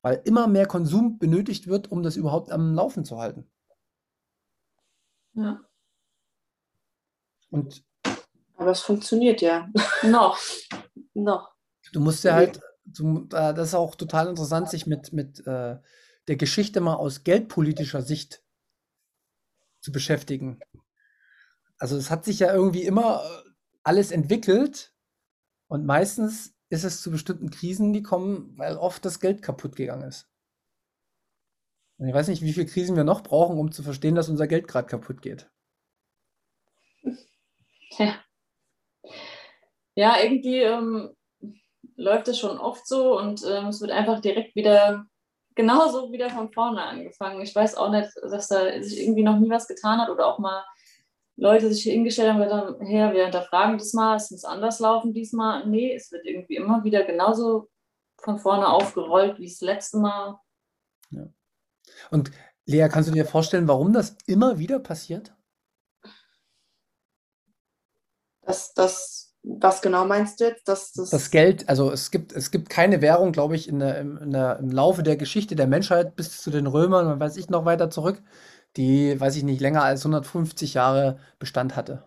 weil immer mehr Konsum benötigt wird, um das überhaupt am Laufen zu halten. Ja. Und aber es funktioniert ja. Noch. Noch. Du musst ja halt, du, äh, das ist auch total interessant, sich mit, mit äh, der Geschichte mal aus geldpolitischer Sicht zu beschäftigen. Also es hat sich ja irgendwie immer äh, alles entwickelt und meistens ist es zu bestimmten Krisen gekommen, weil oft das Geld kaputt gegangen ist. Und ich weiß nicht, wie viele Krisen wir noch brauchen, um zu verstehen, dass unser Geld gerade kaputt geht. Ja, ja irgendwie ähm, läuft es schon oft so und ähm, es wird einfach direkt wieder genauso wieder von vorne angefangen. Ich weiß auch nicht, dass da sich irgendwie noch nie was getan hat oder auch mal Leute sich hingestellt haben und gesagt haben, her, wir hinterfragen das mal, es muss anders laufen diesmal. Nee, es wird irgendwie immer wieder genauso von vorne aufgerollt wie das letzte Mal. Ja. Und Lea, kannst du dir vorstellen, warum das immer wieder passiert? Dass das was genau meinst du jetzt? Dass das, das Geld, also es gibt, es gibt keine Währung, glaube ich, in der, in der, im Laufe der Geschichte der Menschheit bis zu den Römern und weiß ich noch weiter zurück, die, weiß ich nicht, länger als 150 Jahre Bestand hatte.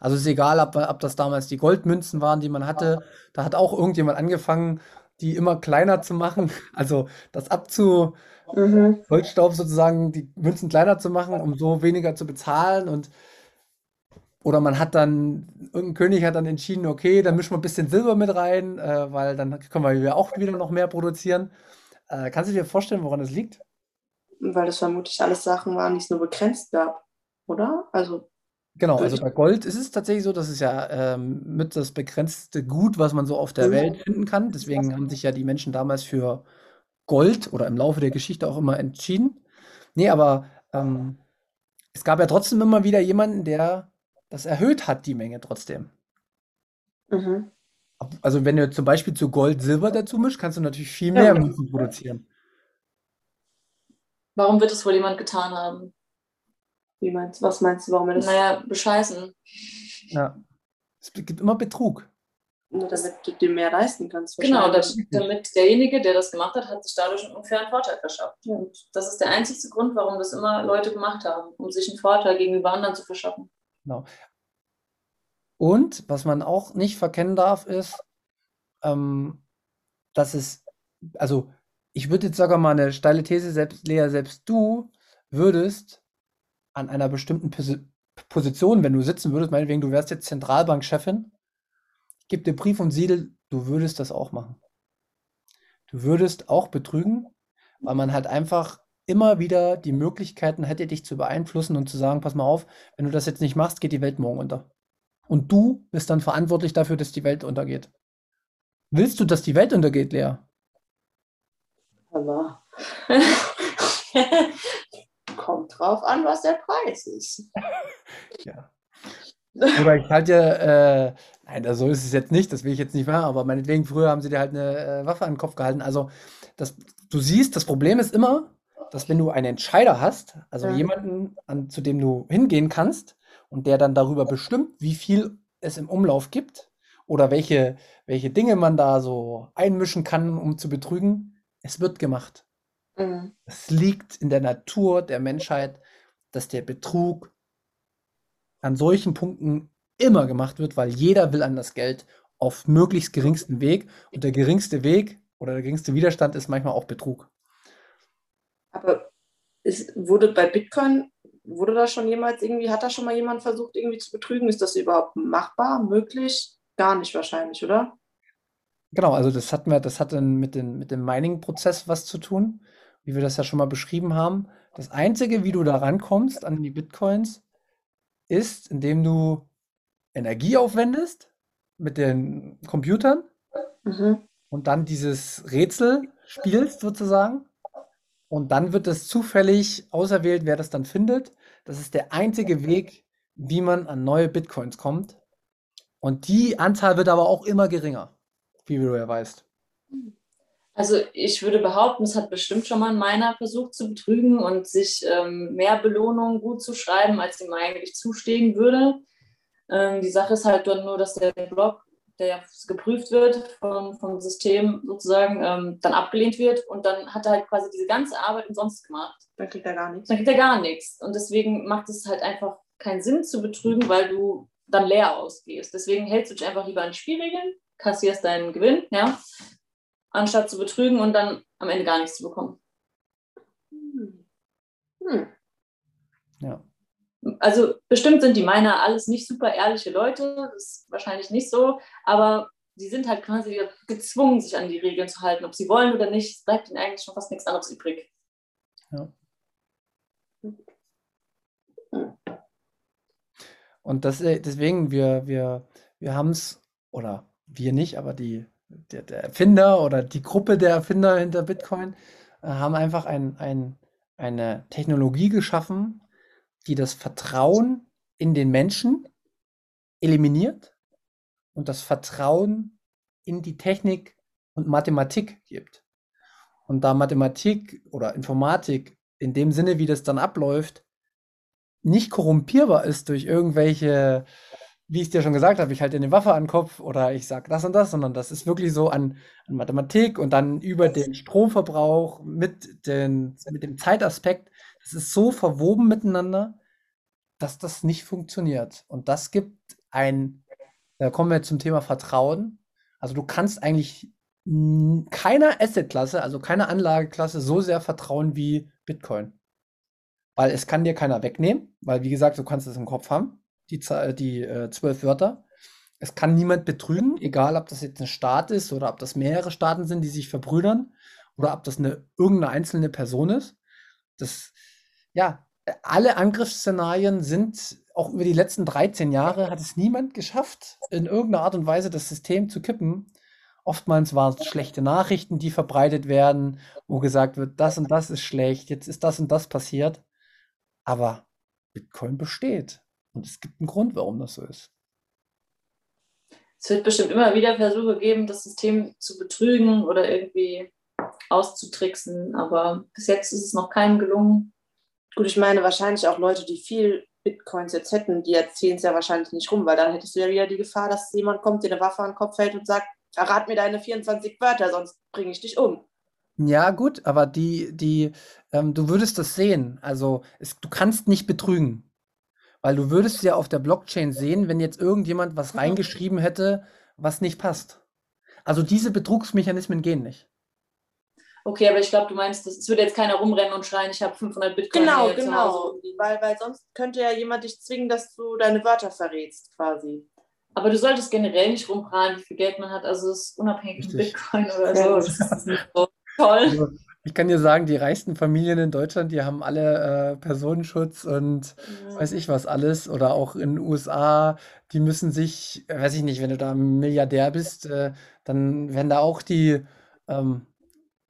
Also ist egal, ob, ob das damals die Goldmünzen waren, die man hatte. Da hat auch irgendjemand angefangen, die immer kleiner zu machen. Also das abzu Mhm. Goldstaub sozusagen, die Münzen kleiner zu machen, um so weniger zu bezahlen. Und oder man hat dann, irgendein König hat dann entschieden, okay, dann mischen wir ein bisschen Silber mit rein, äh, weil dann können wir ja auch wieder noch mehr produzieren. Äh, kannst du dir vorstellen, woran das liegt? Weil das vermutlich alles Sachen waren, die es nur begrenzt gab, oder? Also, Genau, also bei Gold ist es tatsächlich so, dass es ja ähm, mit das begrenzte Gut, was man so auf der Mhm. Welt finden kann. Deswegen haben sich ja die Menschen damals für Gold oder im Laufe der Geschichte auch immer entschieden. Nee, aber ähm, es gab ja trotzdem immer wieder jemanden, der das erhöht hat, die Menge trotzdem. mhm. Also wenn du zum Beispiel zu Gold Silber dazu mischst, kannst du natürlich viel Ja. mehr Münzen produzieren. Warum wird es wohl jemand getan haben? Wie meinst, was meinst du, warum er das Naja, bescheißen. Ja. Es gibt immer Betrug. Nur damit du dir mehr leisten kannst? Genau, wahrscheinlich. das, damit derjenige, der das gemacht hat, hat sich dadurch einen unfairen Vorteil verschafft. Und das ist der einzigste Grund, warum das immer Leute gemacht haben, um sich einen Vorteil gegenüber anderen zu verschaffen. Genau. Und was man auch nicht verkennen darf, ist, ähm, dass es, also ich würde jetzt sogar mal eine steile These, selbst Lea, selbst du würdest an einer bestimmten Posi Position, wenn du sitzen würdest, meinetwegen, du wärst jetzt Zentralbankchefin, gebe dir Brief und Siegel, du würdest das auch machen. Du würdest auch betrügen, weil man halt einfach immer wieder die Möglichkeiten hätte, dich zu beeinflussen und zu sagen, pass mal auf, wenn du das jetzt nicht machst, geht die Welt morgen unter. Und du bist dann verantwortlich dafür, dass die Welt untergeht. Willst du, dass die Welt untergeht, Lea? Aber kommt drauf an, was der Preis ist. Ja. Oder ich halte ja, äh, nein, so ist es jetzt nicht, das will ich jetzt nicht machen, aber meinetwegen, früher haben sie dir halt eine äh, Waffe an den Kopf gehalten. Also, das, du siehst, das Problem ist immer, dass wenn du einen Entscheider hast, also Ja. jemanden, an, zu dem du hingehen kannst und der dann darüber bestimmt, wie viel es im Umlauf gibt oder welche, welche Dinge man da so einmischen kann, um zu betrügen, es wird gemacht. Mhm. Es liegt in der Natur der Menschheit, dass der Betrug an solchen Punkten immer gemacht wird, weil jeder will an das Geld auf möglichst geringsten Weg. Und der geringste Weg oder der geringste Widerstand ist manchmal auch Betrug. Aber es wurde bei Bitcoin, wurde da schon jemals irgendwie, hat da schon mal jemand versucht, irgendwie zu betrügen? Ist das überhaupt machbar, möglich? Gar nicht wahrscheinlich, oder? Genau, also das hatten wir, das hat dann mit, den, mit dem Mining-Prozess was zu tun, wie wir das ja schon mal beschrieben haben. Das Einzige, wie du da rankommst an die Bitcoins, ist, indem du Energie aufwendest mit den Computern Mhm. und dann dieses Rätsel spielst sozusagen. Und dann wird es zufällig auserwählt, wer das dann findet. Das ist der einzige Weg, wie man an neue Bitcoins kommt. Und die Anzahl wird aber auch immer geringer, wie du ja weißt. Also ich würde behaupten, es hat bestimmt schon mal ein Miner versucht zu betrügen und sich ähm, mehr Belohnung gut zu schreiben, als ihm eigentlich zustehen würde. Ähm, die Sache ist halt nur, dass der Block, der ja geprüft wird vom, vom System sozusagen, ähm, dann abgelehnt wird und dann hat er halt quasi diese ganze Arbeit umsonst gemacht. Dann kriegt er gar nichts. Dann kriegt er gar nichts. Und deswegen macht es halt einfach keinen Sinn zu betrügen, weil du dann leer ausgehst. Deswegen hältst du dich einfach lieber an die Spielregeln, kassierst deinen Gewinn, ja, anstatt zu betrügen und dann am Ende gar nichts zu bekommen. Hm. Hm. Ja. Also bestimmt sind die Miner alles nicht super ehrliche Leute, das ist wahrscheinlich nicht so, aber die sind halt quasi gezwungen, sich an die Regeln zu halten, ob sie wollen oder nicht. Es bleibt ihnen eigentlich schon fast nichts anderes übrig. Und das, äh, deswegen, wir, wir, wir haben es, oder wir nicht, aber die, der, der Erfinder oder die Gruppe der Erfinder hinter Bitcoin äh, haben einfach ein, ein, eine Technologie geschaffen, die das Vertrauen in den Menschen eliminiert und das Vertrauen in die Technik und Mathematik gibt. Und da Mathematik oder Informatik in dem Sinne, wie das dann abläuft, nicht korrumpierbar ist durch irgendwelche, wie ich dir schon gesagt habe, ich halte eine Waffe an den Kopf oder ich sage das und das, sondern das ist wirklich so an, an Mathematik und dann über den Stromverbrauch mit, den, mit dem Zeitaspekt. Das ist so verwoben miteinander, dass das nicht funktioniert. Und das gibt ein, da kommen wir zum Thema Vertrauen. Also du kannst eigentlich keiner Assetklasse, also keiner Anlageklasse so sehr vertrauen wie Bitcoin. Weil es kann dir keiner wegnehmen, weil wie gesagt, du kannst es im Kopf haben, die, die äh, zwölf Wörter. Es kann niemand betrügen, egal ob das jetzt ein Staat ist oder ob das mehrere Staaten sind, die sich verbrüdern oder ob das eine irgendeine einzelne Person ist. Das, ja, alle Angriffsszenarien sind auch über die letzten 13 Jahre hat es niemand geschafft, in irgendeiner Art und Weise das System zu kippen. Oftmals waren es schlechte Nachrichten, die verbreitet werden, wo gesagt wird, das und das ist schlecht, jetzt ist das und das passiert. Aber Bitcoin besteht. Und es gibt einen Grund, warum das so ist. Es wird bestimmt immer wieder Versuche geben, das System zu betrügen oder irgendwie auszutricksen, aber bis jetzt ist es noch keinem gelungen. Gut, ich meine wahrscheinlich auch Leute, die viel Bitcoins jetzt hätten, die erzählen es ja wahrscheinlich nicht rum, weil dann hättest du ja wieder die Gefahr, dass jemand kommt, dir eine Waffe an den Kopf hält und sagt, Verrat mir deine 24 Wörter, sonst bringe ich dich um. Ja, gut, aber die, die, ähm, du würdest das sehen. Also, es, du kannst nicht betrügen. Weil du würdest ja auf der Blockchain sehen, wenn jetzt irgendjemand was reingeschrieben hätte, was nicht passt. Also diese Betrugsmechanismen gehen nicht. Okay, aber ich glaube, du meinst, es würde jetzt keiner rumrennen und schreien, ich habe 500 Bitcoin. Genau, genau. Weil, weil sonst könnte ja jemand dich zwingen, dass du deine Wörter verrätst, quasi. Aber du solltest generell nicht rumprahlen, wie viel Geld man hat. Also es ist unabhängig von Bitcoin oder so. Das ist nicht so toll. Also, ich kann dir sagen, die reichsten Familien in Deutschland, die haben alle äh, Personenschutz und ja. weiß ich was alles. Oder auch in den USA, die müssen sich, weiß ich nicht, wenn du da Milliardär bist, äh, dann werden da auch die ähm,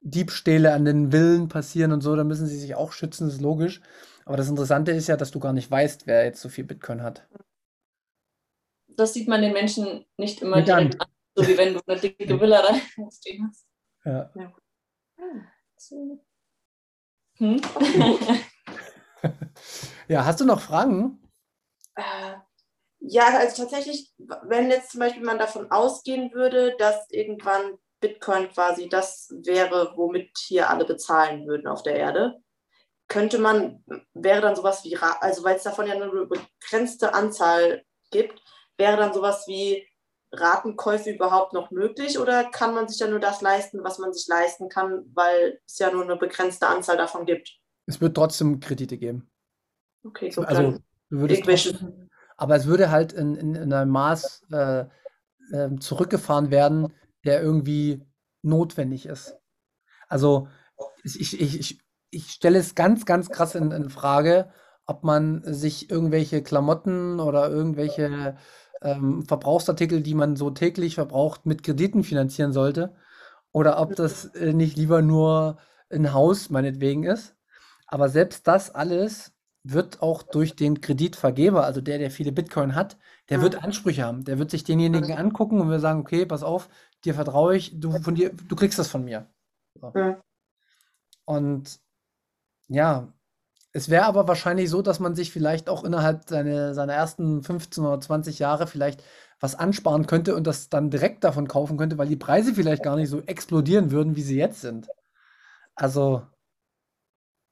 Diebstähle an den Villen passieren und so, dann müssen sie sich auch schützen, das ist logisch. Aber das Interessante ist ja, dass du gar nicht weißt, wer jetzt so viel Bitcoin hat das sieht man den Menschen nicht immer Mit direkt an, so wie wenn du eine dicke Villa da stehen hast. Ja. ja. Hm? ja, hast du noch Fragen? Äh, ja, also tatsächlich, wenn jetzt zum Beispiel man davon ausgehen würde, dass irgendwann Bitcoin quasi das wäre, womit hier alle bezahlen würden auf der Erde, könnte man, wäre dann sowas wie, also weil es davon ja nur eine begrenzte Anzahl gibt, wäre dann sowas wie Ratenkäufe überhaupt noch möglich oder kann man sich ja nur das leisten, was man sich leisten kann, weil es ja nur eine begrenzte Anzahl davon gibt? Es wird trotzdem Kredite geben. Okay, so also, du würdest trotzdem, aber es würde halt in, in, in einem Maß äh, äh, zurückgefahren werden, der irgendwie notwendig ist. Also ich, ich, ich, ich stelle es ganz, ganz krass in, in Frage, ob man sich irgendwelche Klamotten oder irgendwelche ähm, Verbrauchsartikel, die man so täglich verbraucht, mit Krediten finanzieren sollte. Oder ob das äh, nicht lieber nur ein Haus meinetwegen ist. Aber selbst das alles wird auch durch den Kreditvergeber, also der, der viele Bitcoin hat, der wird mhm. Ansprüche haben. Der wird sich denjenigen mhm. angucken und wir sagen, okay, pass auf, dir vertraue ich, du von dir, du kriegst das von mir. So. Und ja, es wäre aber wahrscheinlich so, dass man sich vielleicht auch innerhalb seine, seiner ersten 15 oder 20 Jahre vielleicht was ansparen könnte und das dann direkt davon kaufen könnte, weil die Preise vielleicht gar nicht so explodieren würden, wie sie jetzt sind. Also.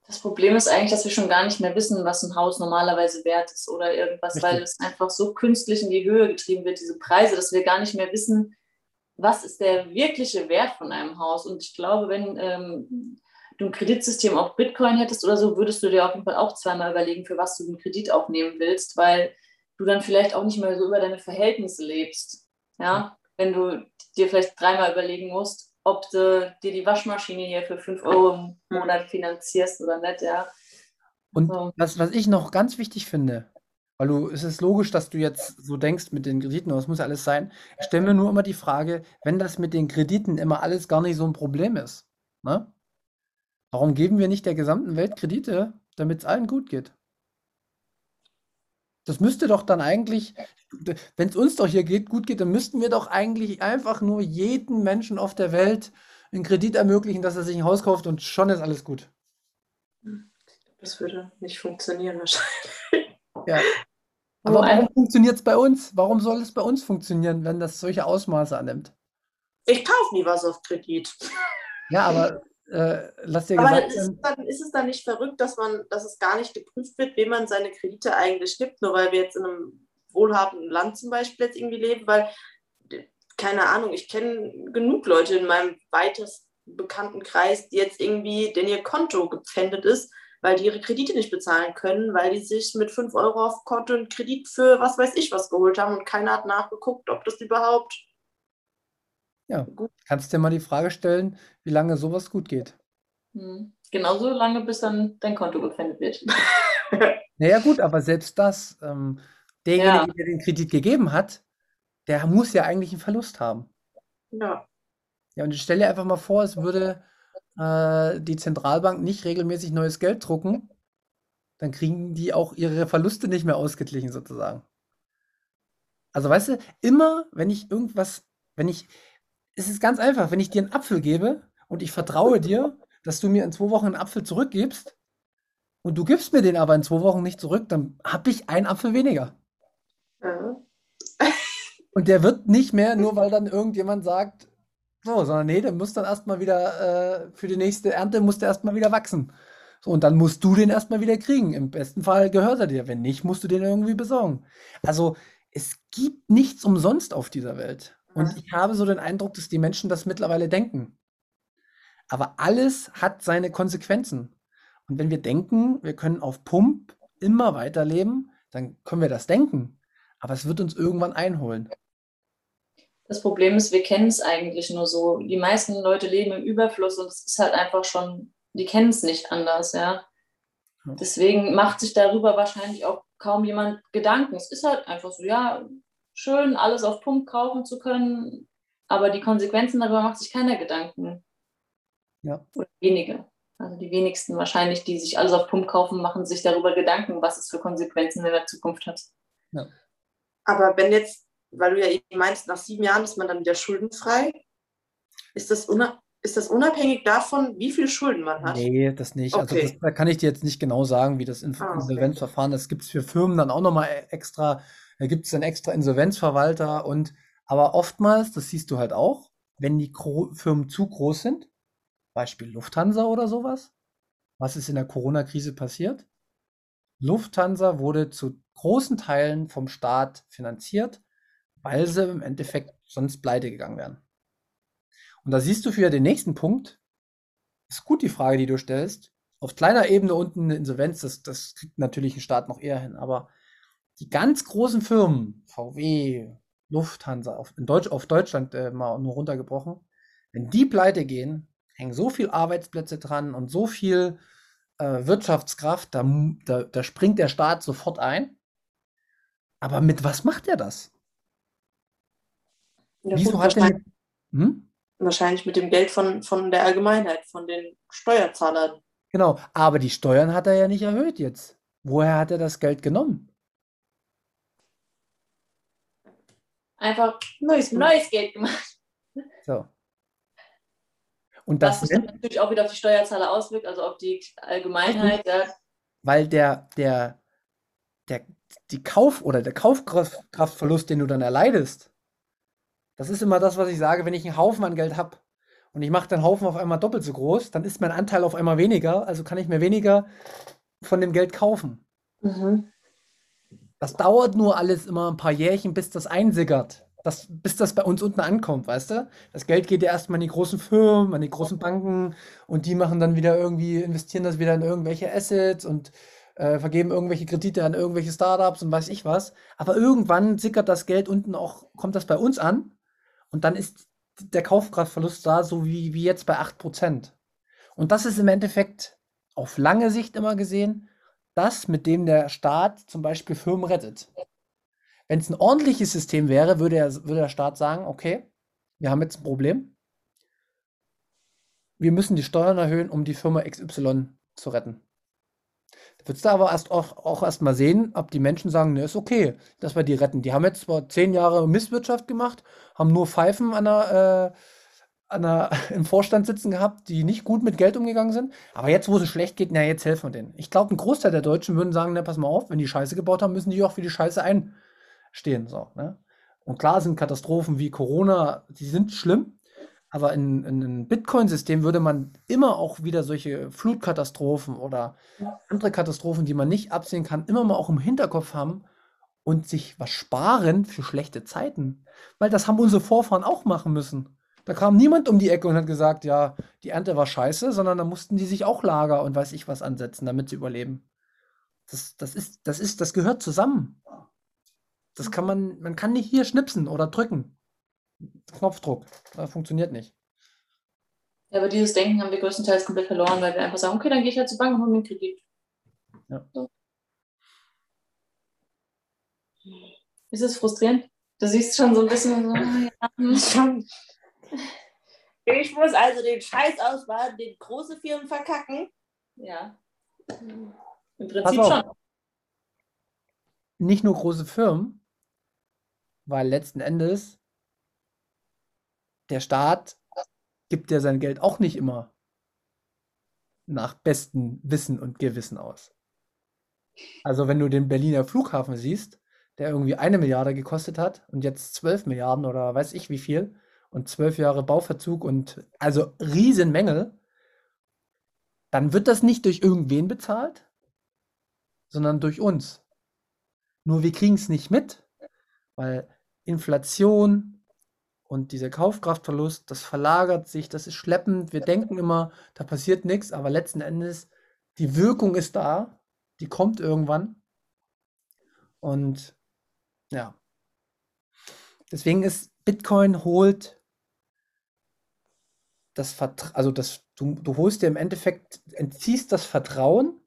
Das Problem ist eigentlich, dass wir schon gar nicht mehr wissen, was ein Haus normalerweise wert ist oder irgendwas, Richtig. weil es einfach so künstlich in die Höhe getrieben wird, diese Preise, dass wir gar nicht mehr wissen, was ist der wirkliche Wert von einem Haus. Und ich glaube, wenn ähm, du ein Kreditsystem auf Bitcoin hättest oder so, würdest du dir auf jeden Fall auch zweimal überlegen, für was du den Kredit aufnehmen willst, weil du dann vielleicht auch nicht mehr so über deine Verhältnisse lebst. Ja, wenn du dir vielleicht dreimal überlegen musst, ob du dir die Waschmaschine hier für 5 Euro im Monat finanzierst oder nicht, ja. Und so. was, was ich noch ganz wichtig finde, weil du, es ist logisch, dass du jetzt so denkst mit den Krediten, das muss ja alles sein. Ich stelle mir nur immer die Frage, wenn das mit den Krediten immer alles gar nicht so ein Problem ist, ne? Warum geben wir nicht der gesamten Welt Kredite, damit es allen gut geht? Das müsste doch dann eigentlich, wenn es uns doch hier geht, gut geht, dann müssten wir doch eigentlich einfach nur jedem Menschen auf der Welt einen Kredit ermöglichen, dass er sich ein Haus kauft und schon ist alles gut. Das würde nicht funktionieren wahrscheinlich. Ja. Aber warum funktioniert es bei uns? Warum soll es bei uns funktionieren, wenn das solche Ausmaße annimmt? Ich kaufe nie was auf Kredit. Ja, aber äh, lass dir Aber gesagt ist, dann, ist es dann nicht verrückt, dass man, dass es gar nicht geprüft wird, wem man seine Kredite eigentlich gibt, nur weil wir jetzt in einem wohlhabenden Land zum Beispiel jetzt irgendwie leben, weil, keine Ahnung, ich kenne genug Leute in meinem weitest bekannten Kreis, die jetzt irgendwie, denn ihr Konto gepfändet ist, weil die ihre Kredite nicht bezahlen können, weil die sich mit 5 Euro auf Konto einen Kredit für was weiß ich was geholt haben und keiner hat nachgeguckt, ob das überhaupt. Ja, gut. kannst dir mal die Frage stellen, wie lange sowas gut geht. Hm. Genauso lange, bis dann dein Konto gepfändet wird. naja, gut, aber selbst das, ähm, derjenige, ja. der den Kredit gegeben hat, der muss ja eigentlich einen Verlust haben. Ja. Ja, und stell dir einfach mal vor, es würde äh, die Zentralbank nicht regelmäßig neues Geld drucken, dann kriegen die auch ihre Verluste nicht mehr ausgeglichen, sozusagen. Also, weißt du, immer, wenn ich irgendwas, wenn ich, es ist ganz einfach, wenn ich dir einen Apfel gebe und ich vertraue dir, dass du mir in zwei Wochen einen Apfel zurückgibst und du gibst mir den aber in zwei Wochen nicht zurück, dann habe ich einen Apfel weniger. Ja. Und der wird nicht mehr, nur weil dann irgendjemand sagt, so, sondern nee, der muss dann erstmal wieder, äh, für die nächste Ernte muss der erstmal wieder wachsen. So, und dann musst du den erstmal wieder kriegen. Im besten Fall gehört er dir. Wenn nicht, musst du den irgendwie besorgen. Also, es gibt nichts umsonst auf dieser Welt. Und ich habe so den Eindruck, dass die Menschen das mittlerweile denken. Aber alles hat seine Konsequenzen. Und wenn wir denken, wir können auf Pump immer weiterleben, dann können wir das denken. Aber es wird uns irgendwann einholen. Das Problem ist, wir kennen es eigentlich nur so. Die meisten Leute leben im Überfluss und es ist halt einfach schon, die kennen es nicht anders, ja. Deswegen macht sich darüber wahrscheinlich auch kaum jemand Gedanken. Es ist halt einfach so, ja, schön, alles auf Pump kaufen zu können, aber die Konsequenzen darüber macht sich keiner Gedanken. Ja. Oder wenige. Also die wenigsten wahrscheinlich, die sich alles auf Pump kaufen, machen sich darüber Gedanken, was es für Konsequenzen in der Zukunft hat. Ja. Aber wenn jetzt, weil du ja eben meinst, nach sieben Jahren ist man dann wieder schuldenfrei, ist das, ist das unabhängig davon, wie viel Schulden man hat? Nee, das nicht. Also okay. Also das, da kann ich dir jetzt nicht genau sagen, wie das ah, Insolvenzverfahren, das gibt es für Firmen dann auch nochmal extra, da gibt es dann extra Insolvenzverwalter und aber oftmals, das siehst du halt auch, wenn die Firmen zu groß sind, Beispiel Lufthansa oder sowas. Was ist in der Corona-Krise passiert? Lufthansa wurde zu großen Teilen vom Staat finanziert, weil sie im Endeffekt sonst pleite gegangen wären. Und da siehst du für den nächsten Punkt, ist gut die Frage, die du stellst. Auf kleiner Ebene unten eine Insolvenz, das, das kriegt natürlich ein Staat noch eher hin. Aber die ganz großen Firmen, VW, Lufthansa, auf, Deutsch, auf Deutschland äh, mal nur runtergebrochen, wenn die pleite gehen, hängen so viele Arbeitsplätze dran und so viel äh, Wirtschaftskraft, da, da, da springt der Staat sofort ein. Aber mit was macht er das? Ja, Wieso gut, hat er mit, hm? wahrscheinlich mit dem Geld von, von der Allgemeinheit, von den Steuerzahlern. Genau, aber die Steuern hat er ja nicht erhöht jetzt. Woher hat er das Geld genommen? Einfach neues, neues Geld gemacht. So. Und das Was sich natürlich auch wieder auf die Steuerzahler auswirkt, also auf die Allgemeinheit. Ja. Weil der, der, der, die Kauf- oder der Kaufkraftverlust, den du dann erleidest, das ist immer das, was ich sage, wenn ich einen Haufen an Geld habe und ich mache den Haufen auf einmal doppelt so groß, dann ist mein Anteil auf einmal weniger, also kann ich mir weniger von dem Geld kaufen. Mhm. Das dauert nur alles immer ein paar Jährchen, bis das einsickert das, bis das bei uns unten ankommt, weißt du? Das Geld geht ja erstmal an die großen Firmen, an die großen Banken und die machen dann wieder irgendwie, investieren das wieder in irgendwelche Assets und äh, vergeben irgendwelche Kredite an irgendwelche Startups und weiß ich was. Aber irgendwann sickert das Geld unten auch, kommt das bei uns an und dann ist der Kaufkraftverlust da, so wie, wie jetzt bei 8%. Und das ist im Endeffekt auf lange Sicht immer gesehen, das, mit dem der Staat zum Beispiel Firmen rettet. Wenn es ein ordentliches System wäre, würde, er, würde der Staat sagen, okay, wir haben jetzt ein Problem. Wir müssen die Steuern erhöhen, um die Firma XY zu retten. Würdest du aber erst auch, auch erst mal sehen, ob die Menschen sagen, ne, ist okay, dass wir die retten. Die haben jetzt zwar zehn Jahre Misswirtschaft gemacht, haben nur Pfeifen an der, äh, an der, im Vorstand sitzen gehabt, die nicht gut mit Geld umgegangen sind. Aber jetzt, wo es schlecht geht, na, jetzt helfen wir denen. Ich glaube, ein Großteil der Deutschen würden sagen, na, pass mal auf, wenn die Scheiße gebaut haben, müssen die auch für die Scheiße ein, stehen. So, ne? Und klar sind Katastrophen wie Corona, die sind schlimm, aber in, in einem Bitcoin-System würde man immer auch wieder solche Flutkatastrophen oder andere Katastrophen, die man nicht absehen kann, immer mal auch im Hinterkopf haben und sich was sparen für schlechte Zeiten. Weil das haben unsere Vorfahren auch machen müssen. Da kam niemand um die Ecke und hat gesagt, ja, die Ernte war scheiße, sondern da mussten die sich auch Lager und weiß ich was ansetzen, damit sie überleben. Das, das, ist, das, ist, das gehört zusammen. Das kann man, man kann nicht hier schnipsen oder drücken. Knopfdruck. Das funktioniert nicht. Ja, aber dieses Denken haben wir größtenteils komplett verloren, weil wir einfach sagen, okay, dann gehe ich halt zur Bank und hole mir einen Kredit. Ja. So. Ist es frustrierend? Du siehst schon so ein bisschen so, ja, hm. Ich muss also den Scheiß ausbaden, den große Firmen verkacken. Ja. Im Prinzip schon. Nicht nur große Firmen, weil letzten Endes der Staat gibt ja sein Geld auch nicht immer nach bestem Wissen und Gewissen aus. Also wenn du den Berliner Flughafen siehst, der irgendwie eine Milliarde gekostet hat und jetzt zwölf Milliarden oder weiß ich wie viel und zwölf Jahre Bauverzug und also Riesenmängel, dann wird das nicht durch irgendwen bezahlt, sondern durch uns. Nur wir kriegen es nicht mit, weil Inflation und dieser Kaufkraftverlust, das verlagert sich, das ist schleppend. Wir denken immer, da passiert nichts, aber letzten Endes, die Wirkung ist da, die kommt irgendwann. Und ja. Deswegen ist Bitcoin holt das Vertrauen, also das, du, du holst dir im Endeffekt, entziehst das Vertrauen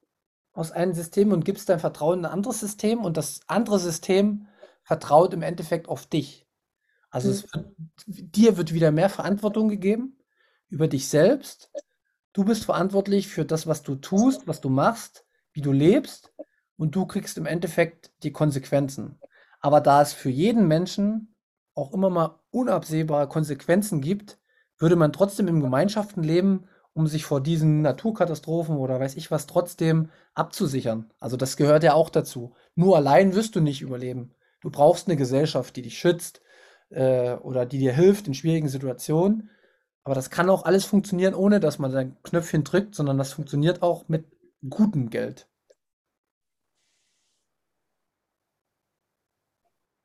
aus einem System und gibst dein Vertrauen in ein anderes System und das andere System vertraut im Endeffekt auf dich. Also mhm. wird, dir wird wieder mehr Verantwortung gegeben über dich selbst. Du bist verantwortlich für das, was du tust, was du machst, wie du lebst und du kriegst im Endeffekt die Konsequenzen. Aber da es für jeden Menschen auch immer mal unabsehbare Konsequenzen gibt, würde man trotzdem in Gemeinschaften leben, um sich vor diesen Naturkatastrophen oder weiß ich was trotzdem abzusichern. Also das gehört ja auch dazu. Nur allein wirst du nicht überleben. Du brauchst eine Gesellschaft, die dich schützt äh, oder die dir hilft in schwierigen Situationen. Aber das kann auch alles funktionieren, ohne dass man sein Knöpfchen drückt, sondern das funktioniert auch mit gutem Geld.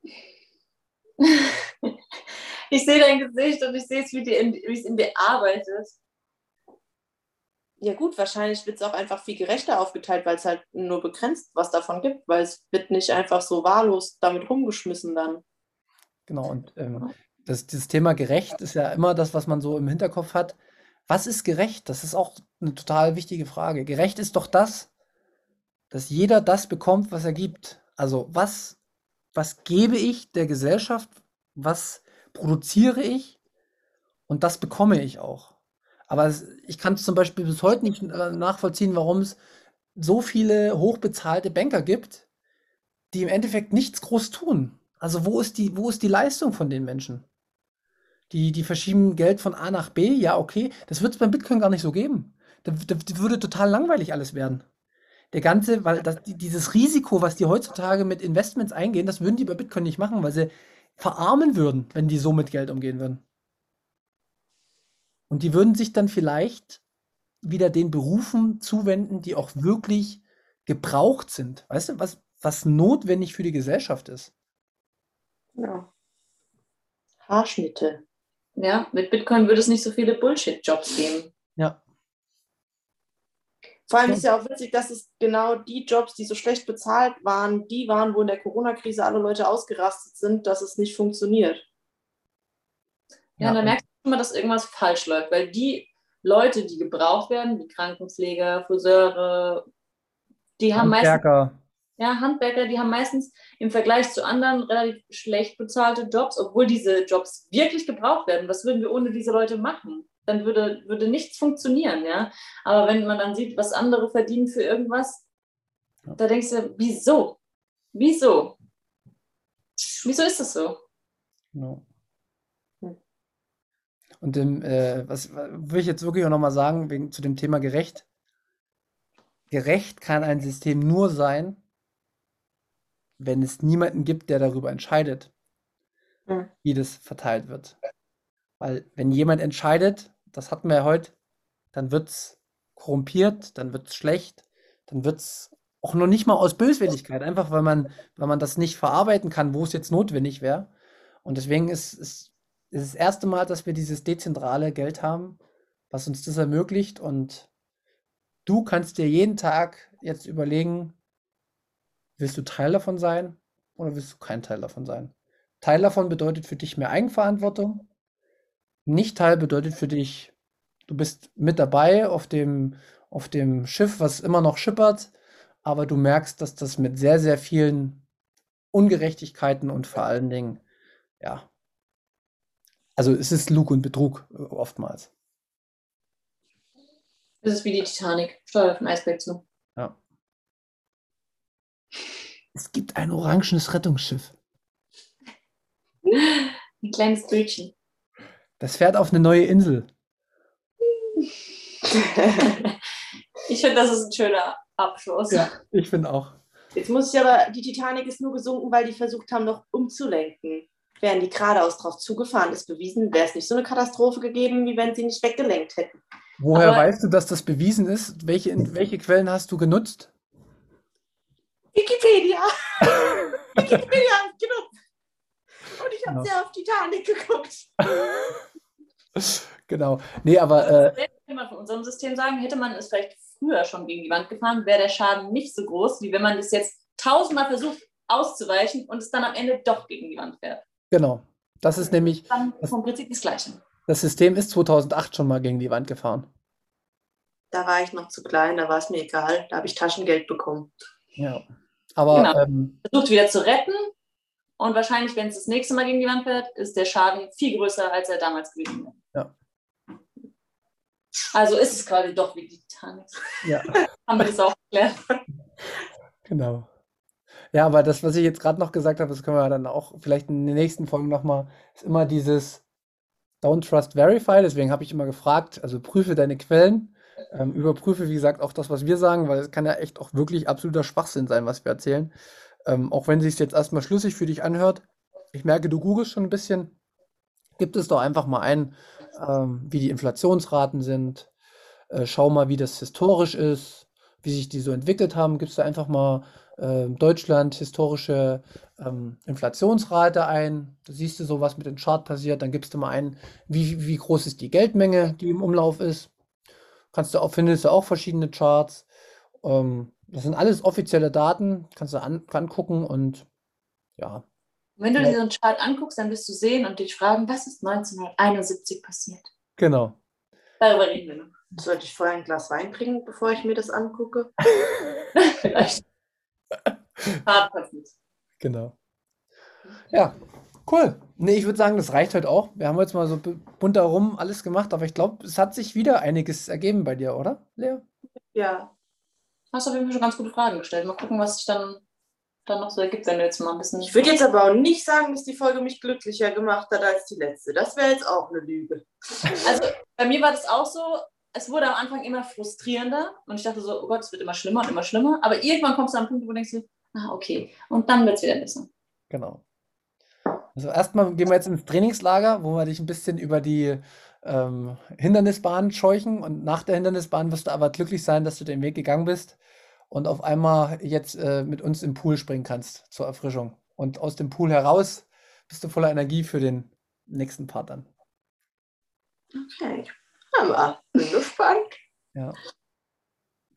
ich sehe dein Gesicht und ich sehe es, wie, es in dir arbeitet. Ja gut, wahrscheinlich wird es auch einfach viel gerechter aufgeteilt, weil es halt nur begrenzt was davon gibt, weil es wird nicht einfach so wahllos damit rumgeschmissen dann. Genau, und ähm, das, dieses Thema gerecht ist ja immer das, was man so im Hinterkopf hat. Was ist gerecht? Das ist auch eine total wichtige Frage. Gerecht ist doch das, dass jeder das bekommt, was er gibt. Also was, was gebe ich der Gesellschaft? Was produziere ich und das bekomme ich auch. Aber es, ich kann zum Beispiel bis heute nicht äh, nachvollziehen, warum es so viele hochbezahlte Banker gibt, die im Endeffekt nichts groß tun. Also wo ist die, wo ist die Leistung von den Menschen? Die, die verschieben Geld von A nach B, ja, okay. Das wird es beim Bitcoin gar nicht so geben. Das, das würde total langweilig alles werden. Der ganze, weil das, dieses Risiko, was die heutzutage mit Investments eingehen, das würden die bei Bitcoin nicht machen, weil sie verarmen würden, wenn die so mit Geld umgehen würden. Und die würden sich dann vielleicht wieder den Berufen zuwenden, die auch wirklich gebraucht sind. Weißt du, was, was notwendig für die Gesellschaft ist? Ja. Haarschnitte. Ja, mit Bitcoin würde es nicht so viele Bullshit-Jobs geben. Ja. Vor allem ist ja auch witzig, dass es genau die Jobs, die so schlecht bezahlt waren, die waren, wo in der Corona-Krise alle Leute ausgerastet sind, dass es nicht funktioniert. Ja, ja dann merkst du immer, dass irgendwas falsch läuft, weil die Leute, die gebraucht werden, wie Krankenpfleger, Friseure, die haben meistens. Ja, Handwerker, die haben meistens im Vergleich zu anderen relativ schlecht bezahlte Jobs, obwohl diese Jobs wirklich gebraucht werden. Was würden wir ohne diese Leute machen? dann würde, würde nichts funktionieren, ja. Aber wenn man dann sieht, was andere verdienen für irgendwas, ja. da denkst du, wieso? Wieso? Wieso ist das so? Genau. Und dem, äh, was will ich jetzt wirklich auch nochmal sagen, wegen, zu dem Thema gerecht? Gerecht kann ein System nur sein, wenn es niemanden gibt, der darüber entscheidet, mhm. wie das verteilt wird. Weil wenn jemand entscheidet, das hatten wir ja heute, dann wird es korrumpiert, dann wird es schlecht, dann wird es auch noch nicht mal aus Böswilligkeit, einfach weil man, weil man das nicht verarbeiten kann, wo es jetzt notwendig wäre. Und deswegen ist es das erste Mal, dass wir dieses dezentrale Geld haben, was uns das ermöglicht. Und du kannst dir jeden Tag jetzt überlegen, willst du Teil davon sein oder willst du kein Teil davon sein? Teil davon bedeutet für dich mehr Eigenverantwortung. Nicht Teil bedeutet für dich, du bist mit dabei auf dem, auf dem Schiff, was immer noch schippert, aber du merkst, dass das mit sehr, sehr vielen Ungerechtigkeiten und vor allen Dingen, ja, also es ist Lug und Betrug äh, oftmals. Es ist wie die Titanic, Steuer auf Eisberg zu. Ja. Es gibt ein orangenes Rettungsschiff. Ein kleines Bildchen. Das fährt auf eine neue Insel. ich finde, das ist ein schöner Abschluss. Ja, ich finde auch. Jetzt muss ich aber, die Titanic ist nur gesunken, weil die versucht haben, noch umzulenken. Wären die geradeaus drauf zugefahren, ist bewiesen, wäre es nicht so eine Katastrophe gegeben, wie wenn sie nicht weggelenkt hätten. Woher aber weißt du, dass das bewiesen ist? Welche, welche Quellen hast du genutzt? Wikipedia. Wikipedia genutzt. Und ich habe genau. sehr auf Titanic geguckt. genau. Nee, aber. Äh, wenn man von unserem System sagen, hätte man es vielleicht früher schon gegen die Wand gefahren, wäre der Schaden nicht so groß, wie wenn man das jetzt tausendmal versucht auszuweichen und es dann am Ende doch gegen die Wand fährt. Genau. Das ist nämlich. Dann vom Prinzip das Gleiche. Das System ist 2008 schon mal gegen die Wand gefahren. Da war ich noch zu klein, da war es mir egal. Da habe ich Taschengeld bekommen. Ja. Aber. Genau. Ähm, Versucht wieder zu retten. Und wahrscheinlich, wenn es das nächste Mal gegen die Wand fährt, ist der Schaden viel größer, als er damals gewesen wäre. Ja. Also ist es quasi doch wie die Titanic. Ja. Haben wir das auch geklärt. Genau. Ja, aber das, was ich jetzt gerade noch gesagt habe, das können wir dann auch vielleicht in den nächsten Folgen nochmal, ist immer dieses Don't Trust Verify. Deswegen habe ich immer gefragt, also prüfe deine Quellen, ähm, überprüfe, wie gesagt, auch das, was wir sagen, weil es kann ja echt auch wirklich absoluter Schwachsinn sein, was wir erzählen. Ähm, auch wenn sich jetzt erstmal schlüssig für dich anhört. Ich merke, du googelst schon ein bisschen. Gib es doch einfach mal ein, ähm, wie die Inflationsraten sind. Äh, schau mal, wie das historisch ist, wie sich die so entwickelt haben. Gibst du einfach mal äh, Deutschland historische ähm, Inflationsrate ein. Da siehst du so, was mit dem Chart passiert. Dann gibst du mal ein, wie, wie groß ist die Geldmenge, die im Umlauf ist. Kannst du auch, findest du auch verschiedene Charts. Ähm, das sind alles offizielle Daten, kannst du an, angucken und ja. Wenn du dir so einen Chart anguckst, dann wirst du sehen und dich fragen, was ist 1971 passiert? Genau. Darüber reden wir noch. Sollte ich vorher ein Glas Wein trinken, bevor ich mir das angucke? Vielleicht. Genau. Ja, cool. Nee, ich würde sagen, das reicht heute auch. Wir haben jetzt mal so bunt herum alles gemacht, aber ich glaube, es hat sich wieder einiges ergeben bei dir, oder, Lea? Ja. Hast du auf jeden Fall schon ganz gute Fragen gestellt. Mal gucken, was sich dann, dann noch so ergibt, wenn du jetzt mal ein bisschen. Ich würde jetzt aber auch nicht sagen, dass die Folge mich glücklicher gemacht hat als die letzte. Das wäre jetzt auch eine Lüge. Also bei mir war das auch so, es wurde am Anfang immer frustrierender und ich dachte so, oh Gott, es wird immer schlimmer und immer schlimmer. Aber irgendwann kommst du an einen Punkt, wo du denkst, ah, okay. Und dann wird es wieder besser. Genau. Also erstmal gehen wir jetzt ins Trainingslager, wo wir dich ein bisschen über die ähm, Hindernisbahn scheuchen und nach der Hindernisbahn wirst du aber glücklich sein, dass du den Weg gegangen bist und auf einmal jetzt äh, mit uns im Pool springen kannst zur Erfrischung. Und aus dem Pool heraus bist du voller Energie für den nächsten Part dann. Okay, aber bin gespannt. Ja.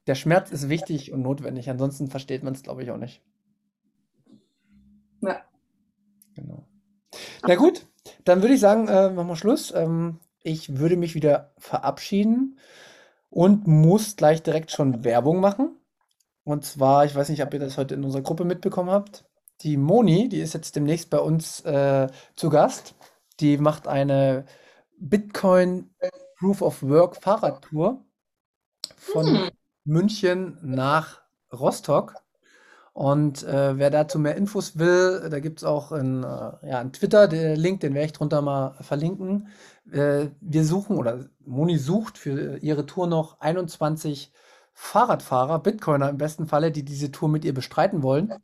Der Schmerz ist wichtig und notwendig, ansonsten versteht man es, glaube ich, auch nicht. Ja. Genau. Na gut, dann würde ich sagen, äh, machen wir Schluss. Ähm, ich würde mich wieder verabschieden und muss gleich direkt schon Werbung machen. Und zwar, ich weiß nicht, ob ihr das heute in unserer Gruppe mitbekommen habt. Die Moni, die ist jetzt demnächst bei uns äh, zu Gast. Die macht eine Bitcoin Proof of Work Fahrradtour von hm. München nach Rostock. Und äh, wer dazu mehr Infos will, da gibt es auch in, äh, ja, in Twitter den Link, den werde ich drunter mal verlinken. Äh, wir suchen oder Moni sucht für ihre Tour noch 21 Fahrradfahrer, Bitcoiner im besten Falle, die diese Tour mit ihr bestreiten wollen.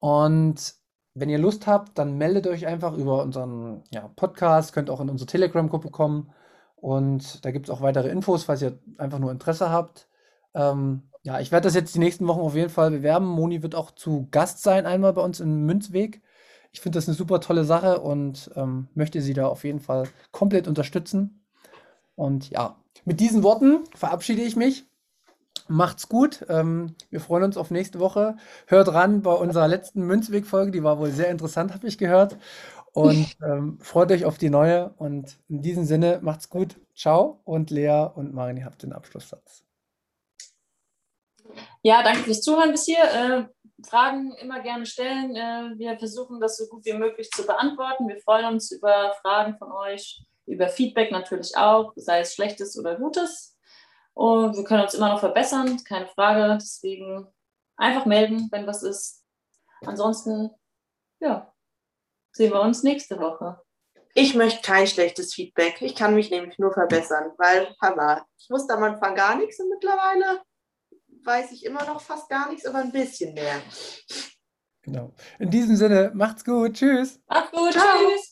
Und wenn ihr Lust habt, dann meldet euch einfach über unseren ja, Podcast, könnt auch in unsere Telegram-Gruppe kommen. Und da gibt es auch weitere Infos, falls ihr einfach nur Interesse habt. Ähm, ja, ich werde das jetzt die nächsten Wochen auf jeden Fall bewerben. Moni wird auch zu Gast sein, einmal bei uns in Münzweg. Ich finde das eine super tolle Sache und ähm, möchte sie da auf jeden Fall komplett unterstützen. Und ja, mit diesen Worten verabschiede ich mich. Macht's gut. Ähm, wir freuen uns auf nächste Woche. Hört ran bei unserer letzten Münzweg-Folge. Die war wohl sehr interessant, habe ich gehört. Und ähm, freut euch auf die neue. Und in diesem Sinne, macht's gut. Ciao. Und Lea und Marin, ihr habt den Abschlusssatz. Ja, danke fürs Zuhören bis hier. Äh, Fragen immer gerne stellen. Äh, wir versuchen das so gut wie möglich zu beantworten. Wir freuen uns über Fragen von euch, über Feedback natürlich auch, sei es schlechtes oder gutes. Und wir können uns immer noch verbessern, keine Frage. Deswegen einfach melden, wenn was ist. Ansonsten, ja, sehen wir uns nächste Woche. Ich möchte kein schlechtes Feedback. Ich kann mich nämlich nur verbessern, weil, Hammer, ich wusste am Anfang gar nichts und mittlerweile weiß ich immer noch fast gar nichts, aber ein bisschen mehr. Genau. In diesem Sinne, macht's gut. Tschüss. Macht's gut. Ciao. Tschüss.